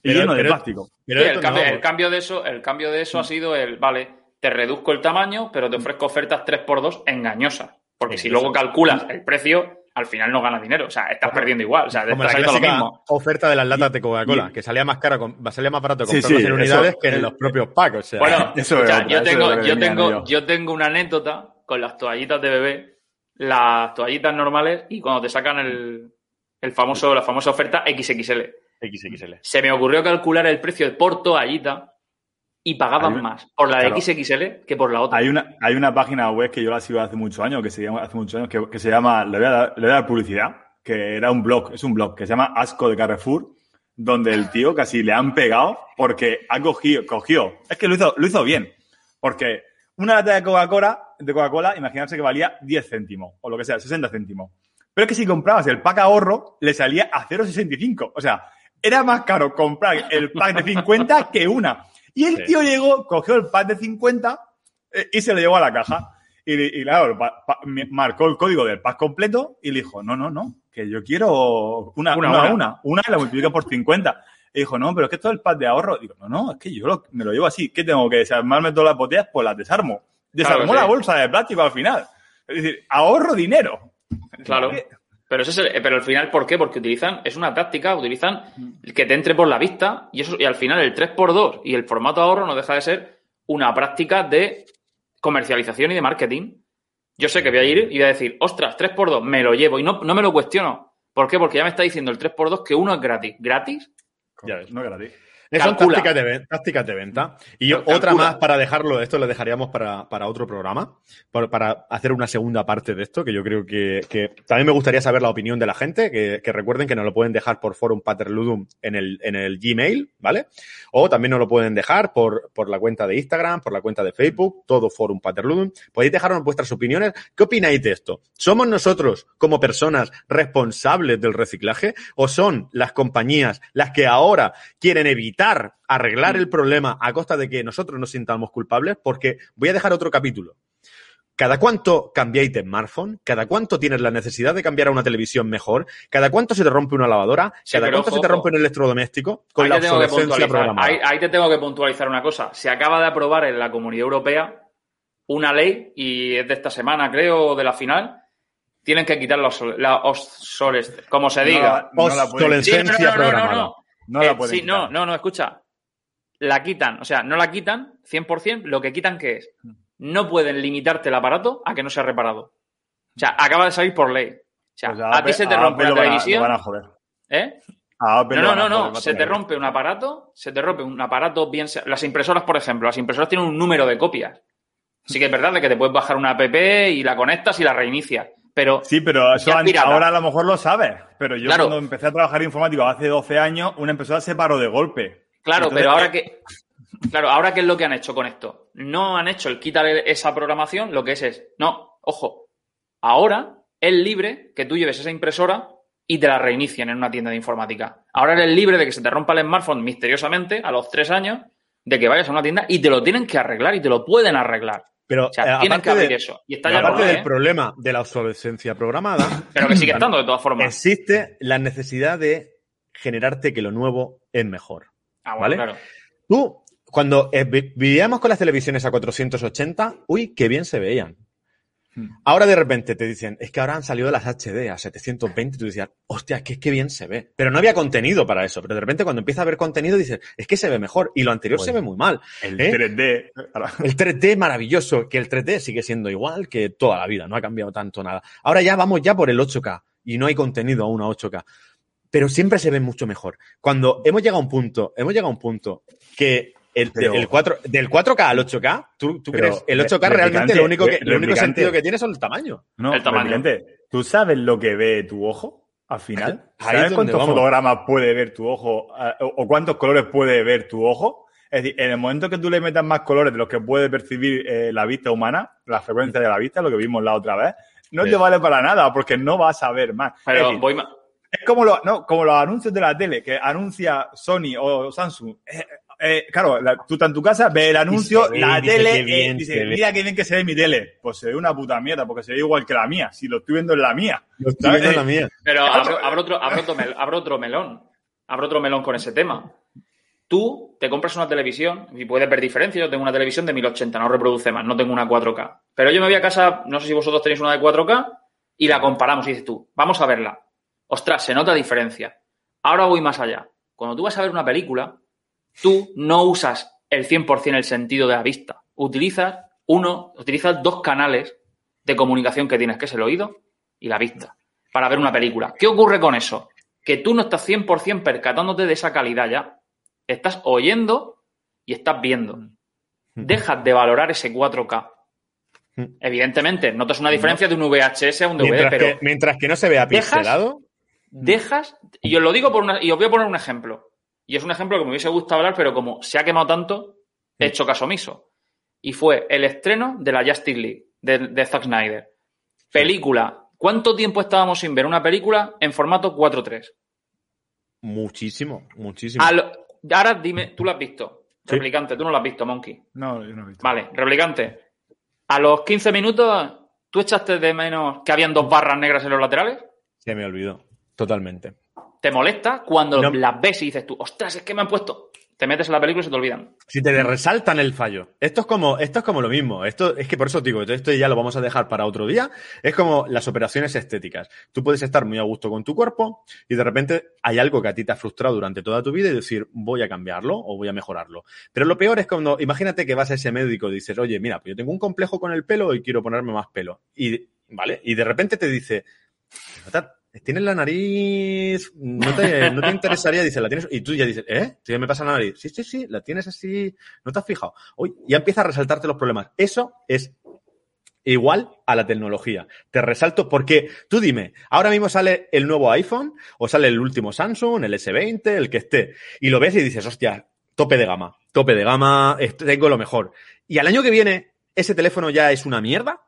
Y Pero- lleno de pero- plástico. Pero Sí, el, cambio, no, el cambio de eso, el cambio de eso ha sido el, vale, te reduzco el tamaño, pero te ofrezco ofertas 3x2 engañosas. Porque si luego calculas el precio, al final no ganas dinero. O sea, estás perdiendo igual. O sea, te como la lo mismo. oferta de las latas de Coca-Cola, que salía más cara, con- salía más barato Sí, comprarlas sí, en unidades eso- que en los propios packs. O sea, Bueno, Eso es escucha, otra, yo, eso es tengo, lo que yo, tengo, yo. yo tengo una anécdota con las toallitas de bebé, las toallitas normales y cuando te sacan el, el famoso, la famosa oferta XXL. XXL. Se me ocurrió calcular el precio por toallita y pagaban una- más por la de claro. XXL que por la otra. Hay una, hay una página web que yo la sigo hace muchos años, que se llama, hace muchos años, que, que se llama, le voy, a dar, le voy a dar publicidad, que era un blog, es un blog, que se llama Asco de Carrefour, donde el tío casi le han pegado porque ha cogido, cogió, es que lo hizo, lo hizo bien, porque una lata de Coca-Cola, de Coca-Cola, imaginarse que valía 10 céntimos, o lo que sea, 60 céntimos. Pero es que si comprabas el pack ahorro, le salía a 0,65. O sea, era más caro comprar el pack de 50 que una. Y el Sí. tío llegó, cogió el pack de 50 eh, y se lo llevó a la caja. Y, y claro, pa- pa- me- marcó el código del pack completo y le dijo, no, no, no, que yo quiero una, Una, una, una. y la multiplica por 50. Y dijo, no, pero es que esto es el pack de ahorro. Digo, no, no, es que yo lo- me lo llevo así. ¿Qué tengo que desarmarme todas las botellas? Pues las desarmo. Desarmó Claro, sí. la bolsa de plástico al final. Es decir, ahorro dinero. Claro. Pero, ese es el- pero al final, ¿por qué? Porque utilizan, es una táctica, utilizan que te entre por la vista y eso y al final el 3x2 y el formato ahorro no deja de ser una práctica de comercialización y de marketing. Yo sé que voy a ir y voy a decir, ostras, 3x2, me lo llevo y no, no me lo cuestiono. ¿Por qué? Porque ya me está diciendo el 3x2 que uno es gratis. ¿Gratis? Ya ves. No es gratis. Son tácticas de, ven- tácticas de venta. Y otra más para dejarlo, esto lo dejaríamos para, para otro programa, para hacer una segunda parte de esto, que yo creo que, que también me gustaría saber la opinión de la gente, que, que recuerden que nos lo pueden dejar por Forum Paterludum en el, en el Gmail, ¿vale? O también nos lo pueden dejar por, por la cuenta de Instagram, por la cuenta de Facebook, todo Forum Paterludum. Podéis dejarnos vuestras opiniones. ¿Qué opináis de esto? ¿Somos nosotros, como personas, responsables del reciclaje? ¿O son las compañías las que ahora quieren evitar arreglar el problema a costa de que nosotros nos sintamos culpables? Porque voy a dejar otro capítulo. ¿Cada cuánto cambiáis de smartphone? ¿Cada cuánto tienes la necesidad de cambiar a una televisión mejor? ¿Cada cuánto se te rompe una lavadora? ¿Cada cuánto ojo, se te rompe un electrodoméstico? Con la obsolescencia programada. ahí, ahí te tengo que puntualizar una cosa. Se acaba de aprobar en la Comunidad Europea una ley, y es de esta semana, creo, de la final. Tienen que quitar la, obsolescencia, como se diga. No la- no la pueden Obsolescencia. programada. No la Eh, pueden sí, quitar. no, no, no, escucha. La quitan, o sea, no la quitan 100%, lo que quitan que es, no pueden limitarte el aparato a que no sea reparado. O sea, acaba de salir por ley. O sea, Pues a ti se te a rompe Apple una lo van a- televisión, lo van a joder. ¿eh? No, no, no, no, joder, se te rompe un aparato, se te rompe un aparato bien... Las impresoras, por ejemplo, las impresoras tienen un número de copias. Sí que es verdad de que te puedes bajar una app y la conectas y la reinicias, pero Sí, pero eso ahora a lo mejor lo sabes. Pero yo Claro. cuando empecé a trabajar informático hace 12 años, una impresora se paró de golpe. Claro, Entonces, pero ahora eh, que. Claro, ahora qué es lo que han hecho con esto. No han hecho el quitar esa programación, lo que es es. No, ojo. Ahora es libre que tú lleves esa impresora y te la reinicien en una tienda de informática. Ahora eres libre de que se te rompa el smartphone misteriosamente a los tres años, de que vayas a una tienda y te lo tienen que arreglar y te lo pueden arreglar. Pero O sea, eh, tienen que aparte, abrir de- eso. Y está ya aparte por ley, del ¿eh? problema de la obsolescencia programada, Pero que sigue estando de todas formas. existe la necesidad de generarte que lo nuevo es mejor. Ah, bueno, ¿vale? claro. Tú, cuando eh, vi- vivíamos con las televisiones a 480, uy, qué bien se veían. Hmm. Ahora de repente te dicen, es que ahora han salido las HD a 720 y tú decías, hostia, que, qué bien se ve. Pero no había contenido para eso. Pero de repente cuando empieza a haber contenido dices, es que se ve mejor. Y lo anterior Pues, se ve muy mal. El ¿eh? 3D. ahora- El 3D maravilloso, que el 3D sigue siendo igual que toda la vida, no ha cambiado tanto nada. Ahora ya vamos ya por el 8K y no hay contenido aún a 8K. Pero siempre se ve mucho mejor. Cuando hemos llegado a un punto, hemos llegado a un punto que el, Pero- el 4, del 4K al 8K, ¿tú, tú Pero crees? El 8K re- realmente lo único, que, lo único sentido que tiene es el tamaño. No, El tamaño. replicante, ¿Tú sabes lo que ve tu ojo al final? ¿Sabes cuántos vamos. fotogramas puede ver tu ojo eh, o, o cuántos colores puede ver tu ojo? Es decir, en el momento que tú le metas más colores de los que puede percibir eh, la vista humana, la frecuencia de la vista, lo que vimos la otra vez, no Sí. te vale para nada porque no vas a ver más. Pero es decir, voy más. Es como, lo- no, como los anuncios de la tele, que anuncia Sony o Samsung. Eh, eh, claro, la- tú estás en tu casa, ves el anuncio, ve, la dice, tele, qué eh, bien dice, mira qué bien que se ve mi tele. Pues se ve una puta mierda, porque se ve igual que la mía. Si lo estoy viendo en la mía. Lo estoy viendo en la mía. Pero abro, abro otro, abro, otro mel- abro otro melón. Abro otro melón con ese tema. Tú te compras una televisión y puedes ver diferencia. Yo tengo una televisión de 1080, no reproduce más, no tengo una 4K. Pero yo me voy a casa, no sé si vosotros tenéis una de 4K, y la comparamos y dices tú, vamos a verla. Ostras, se nota diferencia. Ahora voy más allá. Cuando tú vas a ver una película, tú no usas el 100% el sentido de la vista. Utilizas uno, utilizas dos canales de comunicación que tienes, que es el oído y la vista, para ver una película. ¿Qué ocurre con eso? Que tú no estás 100% percatándote de esa calidad ya. Estás oyendo y estás viendo. Dejas de valorar ese 4K. Mm. Evidentemente, notas una diferencia de un VHS a un DVD, Mientras, pero que, mientras que no se vea ¿Dejas? pixelado, dejas, y os lo digo por una, y os voy a poner un ejemplo. Y es un ejemplo que me hubiese gustado hablar, pero como se ha quemado tanto, he hecho caso omiso. Y fue el estreno de la Justice League, de, de Zack Snyder. Película. ¿Cuánto tiempo estábamos sin ver una película en formato 4.3? muchísimo, muchísimo. A lo- Ahora dime, tú lo has visto. Sí. Replicante, tú no lo has visto, Monkey. No, yo no he visto. Vale, replicante. A los 15 minutos, ¿tú echaste de menos que habían dos barras negras en los laterales? Se me olvidó. Totalmente. ¿Te molesta cuando No. las ves y dices tú, ostras, es que me han puesto? Te metes en la película y se te olvidan. Si te resaltan el fallo. Esto es como, esto es como lo mismo. Esto es que por eso digo, esto ya lo vamos a dejar para otro día. Es como las operaciones estéticas. Tú puedes estar muy a gusto con tu cuerpo y de repente hay algo que a ti te ha frustrado durante toda tu vida y decir, voy a cambiarlo o voy a mejorarlo. Pero lo peor es cuando, imagínate que vas a ese médico y dices, oye, mira, pues yo tengo un complejo con el pelo y quiero ponerme más pelo. Y, ¿vale? Y de repente te dice, "Nota, Tienes la nariz, no te, no te interesaría, dice, la tienes, y tú ya dices, ¿eh? ¿Sí me pasa la nariz? Sí, sí, sí, la tienes así, no te has fijado. Uy, ya empieza a resaltarte los problemas. Eso es igual a la tecnología. Te resalto porque tú dime, ahora mismo sale el nuevo iPhone o sale el último Samsung, el S20, el que esté, y lo ves y dices, hostia, tope de gama, tope de gama, tengo lo mejor. Y al año que viene, ese teléfono ya es una mierda.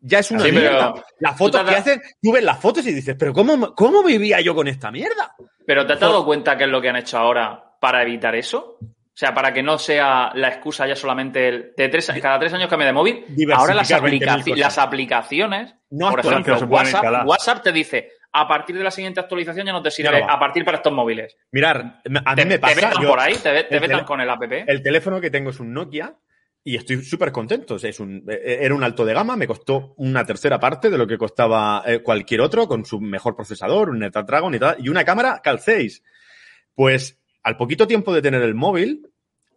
Ya es una Sí, mierda. Las fotos te que hacen, tú ves las fotos y dices, pero ¿cómo, cómo vivía yo con esta mierda? Pero ¿te has dado cuenta qué es lo que han hecho ahora para evitar eso? O sea, para que no sea la excusa ya solamente el, de tres, cada tres años cambia de móvil. Ahora las, 20.000 aplicaci- cosas. las aplicaciones, No por ejemplo, WhatsApp. WhatsApp te dice, a partir de la siguiente actualización ya no te sirve, a partir para estos móviles. Mirar, a mí Te, me te pasa. vetan yo- por ahí, te, te vetan con el app. El teléfono que tengo es un Nokia y estoy súper contento. Es un, eh, era un alto de gama, me costó una tercera parte de lo que costaba eh, cualquier otro con su mejor procesador, un Snapdragon y tal, y una cámara Cal 6. Pues al poquito tiempo de tener el móvil,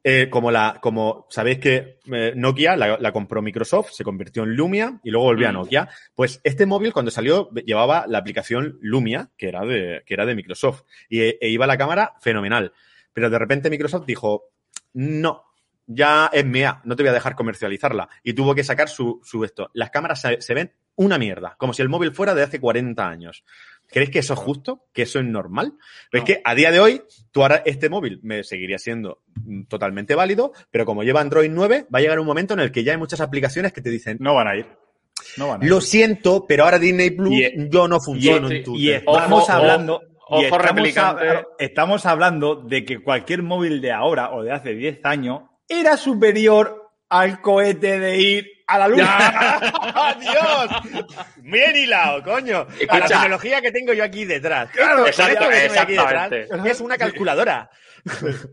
eh, como la, como sabéis que eh, Nokia la, la compró Microsoft, se convirtió en Lumia y luego volvió a Mm. Nokia. Pues este móvil cuando salió llevaba la aplicación Lumia, que era de, que era de Microsoft, y e, e iba la cámara fenomenal. Pero de repente Microsoft dijo, no, ya es mía, no te voy a dejar comercializarla. Y tuvo que sacar su, su esto. Las cámaras se, se ven una mierda, como si el móvil fuera de hace 40 años. ¿Crees que eso es justo? ¿Que eso es normal? Pero No. es que a día de hoy, tú ahora este móvil me seguiría siendo mm, totalmente válido, pero como lleva Android 9, va a llegar un momento en el que ya hay muchas aplicaciones que te dicen, No van a ir. No van a ir. lo siento, pero ahora Disney Plus Y- yo no funciono y- en tu Y teléfono". estamos Ojo, hablando. ojo, y estamos, a- estamos hablando de que cualquier móvil de ahora o de hace 10 años era superior al cohete de ir a la luna. ¡Dios! Bien hilado, coño. La Escucha. tecnología que tengo yo aquí detrás. Claro, exacto, que aquí exactamente. detrás es una calculadora.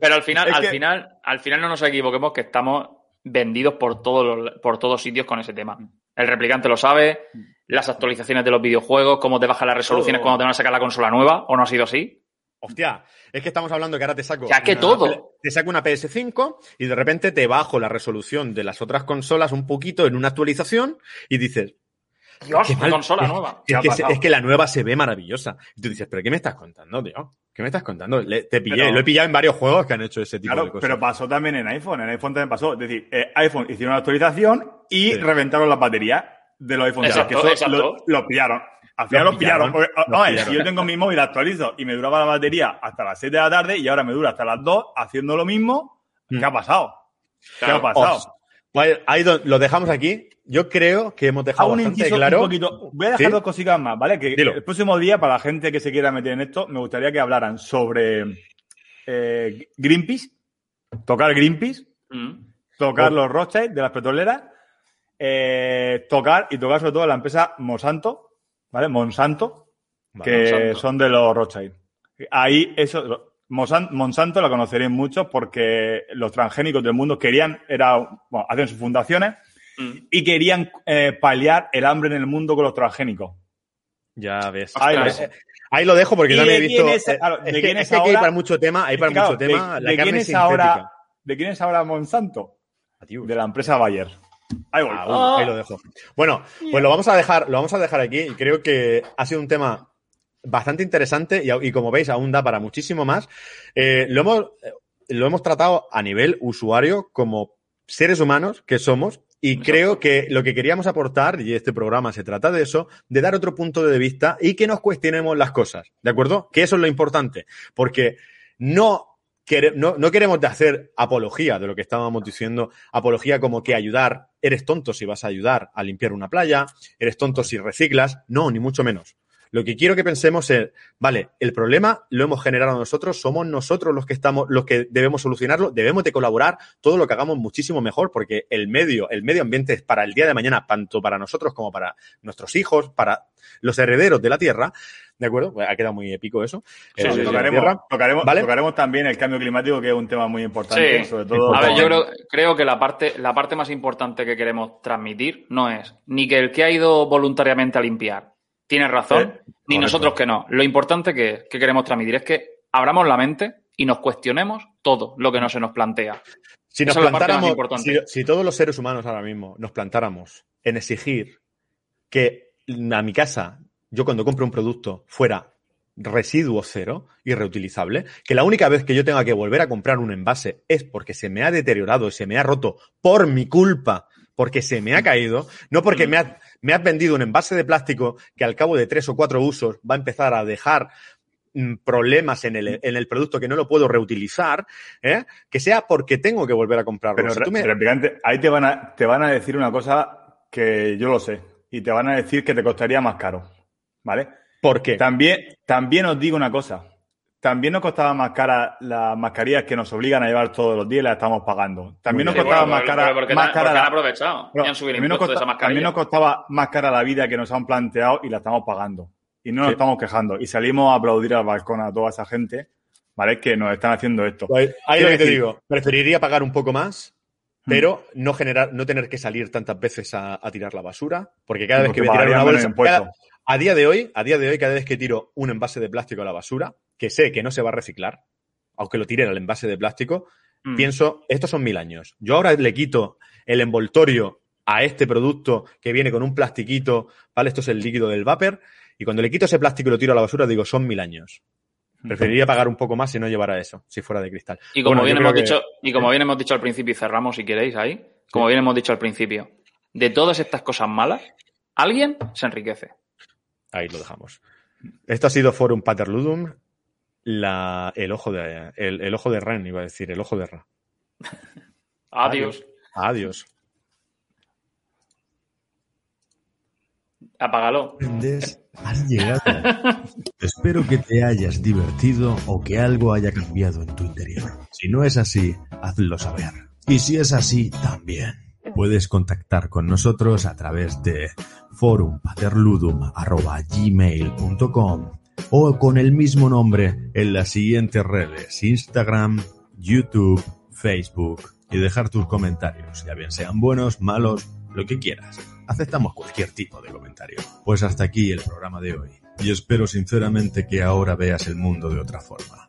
Pero al final, Es al que- final, al final no nos equivoquemos que estamos vendidos por todos los, por todos sitios con ese tema. El replicante lo sabe, las actualizaciones de los videojuegos, cómo te bajan las resoluciones Todo. cuando te van a sacar la consola nueva, o no ha sido así. Hostia, es que estamos hablando que ahora te saco. Es que una- todo. Te saco una PS5 y de repente te bajo la resolución de las otras consolas un poquito en una actualización y dices. Dios, qué mal. consola Es- nueva. ¿Qué Es que, es la nueva se ve maravillosa. Y tú dices, ¿pero qué me estás contando, tío? ¿Qué me estás contando? Le- te pillé, Pero- lo he pillado en varios juegos que han hecho ese tipo de Claro, cosas. pero pasó también en iPhone. En iPhone también pasó. Es decir, eh, iPhone hicieron una actualización y Sí. reventaron las baterías de los iPhones. Exacto, que eso exacto. Lo, lo pillaron. Al final Lo los pillaron. pillaron, porque, lo a ver, pillaron. si yo tengo mi móvil actualizo y me duraba la batería hasta las 7 de la tarde y ahora me dura hasta las 2 haciendo lo mismo, ¿qué Mm. ha pasado? ¿Qué ha pasado? Bueno, ahí do- lo dejamos aquí. Yo creo que hemos dejado Hago un bastante inciso claro. un poquito. Voy a dejar ¿Sí? dos cositas más, ¿vale? Que Dilo. el próximo día, para la gente que se quiera meter en esto, me gustaría que hablaran sobre eh, Greenpeace, tocar Greenpeace, Mm. tocar Oh. los Rothschild de las petroleras, eh, tocar y tocar sobre todo la empresa Monsanto, ¿vale? Monsanto, Vale, que Monsanto. son de los Rothschild. Ahí, eso, Monsan- Monsanto la conoceréis mucho porque los transgénicos del mundo querían, era, bueno, hacen sus fundaciones Mm. y querían eh, paliar el hambre en el mundo con los transgénicos. Ya ves. Ahí Eh, lo dejo porque ¿Y también he visto. es- eh, es de quién es es que hay ahora- para mucho tema, hay para claro, mucho tema. de, la de carne quién es ahora, ¿De quién es ahora Monsanto? Adiós. De la empresa Bayer. Ahí voy. Ah, bueno, ahí lo dejo. Bueno, pues lo vamos a dejar, lo vamos a dejar aquí. Creo que ha sido un tema bastante interesante y, y como veis, aún da para muchísimo más. Eh, lo, hemos, eh, lo hemos tratado a nivel usuario como seres humanos que somos. Y Exacto. creo que lo que queríamos aportar, y este programa se trata de eso, de dar otro punto de vista y que nos cuestionemos las cosas. ¿De acuerdo? Que eso es lo importante. Porque no no, no queremos hacer apología de lo que estábamos diciendo, apología como que ayudar, eres tonto si vas a ayudar a limpiar una playa, eres tonto si reciclas, no, ni mucho menos. Lo que quiero que pensemos es, vale, el problema lo hemos generado nosotros, somos nosotros los que estamos, los que debemos solucionarlo, debemos de colaborar, todo lo que hagamos muchísimo mejor, porque el medio, el medio ambiente es para el día de mañana, tanto para nosotros como para nuestros hijos, para los herederos de la tierra, ¿de acuerdo? Pues ha quedado muy épico eso. Sí, sí, la tocaremos, tierra. tocaremos, ¿Vale? tocaremos también el cambio climático, que es un tema muy importante, Sí. sobre todo. A ver, yo creo, creo que la parte, la parte más importante que queremos transmitir no es ni que el que ha ido voluntariamente a limpiar tiene razón, Eh, ni correcto. nosotros que no. Lo importante que, que queremos transmitir es que abramos la mente y nos cuestionemos todo lo que no se nos plantea. Si nos Esa plantáramos, si, si todos los seres humanos ahora mismo nos plantáramos en exigir que a mi casa, yo cuando compro un producto, fuera residuo cero y reutilizable, que la única vez que yo tenga que volver a comprar un envase es porque se me ha deteriorado y se me ha roto por mi culpa, porque se me ha caído, no porque me, ha- me has vendido un envase de plástico que al cabo de tres o cuatro usos va a empezar a dejar mm, problemas en el, en el producto que no lo puedo reutilizar, ¿eh? que sea porque tengo que volver a comprarlo. Pero, Si tú me- replicante, ahí te van, a, te van a decir una cosa que yo lo sé. Y te van a decir que te costaría más caro. ¿Vale? ¿Por qué? También, también os digo una cosa. También nos costaba más cara las mascarillas que nos obligan a llevar todos los días y las estamos pagando. También nos costaba más cara, más cara la- aprovechado también, nos costaba más cara la vida que nos han planteado y la estamos pagando. Y no nos Sí. estamos quejando. Y salimos a aplaudir al balcón a toda esa gente, ¿vale? Que nos están haciendo esto. Pues ahí lo que te digo, preferiría pagar un poco más, Hmm. pero no generar, no tener que salir tantas veces a, a tirar la basura, porque cada vez Porque que voy a tirar una bolsa, cada- a día de hoy, a día de hoy, cada vez que tiro un envase de plástico a la basura, que sé que no se va a reciclar, aunque lo tire al envase de plástico, Mm. pienso, estos son mil años. Yo ahora le quito el envoltorio a este producto que viene con un plastiquito, ¿vale? Esto es el líquido del vapor, y cuando le quito ese plástico y lo tiro a la basura, digo, son mil años. Preferiría pagar un poco más si no llevara eso, si fuera de cristal. Y como Bueno, bien hemos que- dicho, y como bien hemos dicho al principio, y cerramos si queréis ahí, como bien hemos dicho al principio, de todas estas cosas malas, alguien se enriquece. Ahí lo dejamos. Esto ha sido Forum Paterludum, la, el, ojo de, el, el ojo de Ren, iba a decir, el ojo de Ra. Adiós. Adiós. Apágalo. has llegado. Espero que te hayas divertido o que algo haya cambiado en tu interior. Si no es así, hazlo saber. Y si es así, también. Puedes contactar con nosotros a través de forumpaterludum.gmail.com o con el mismo nombre en las siguientes redes Instagram, YouTube, Facebook y dejar tus comentarios, ya bien sean buenos, malos, lo que quieras. Aceptamos cualquier tipo de comentario. Pues hasta aquí el programa de hoy. Y espero sinceramente que ahora veas el mundo de otra forma.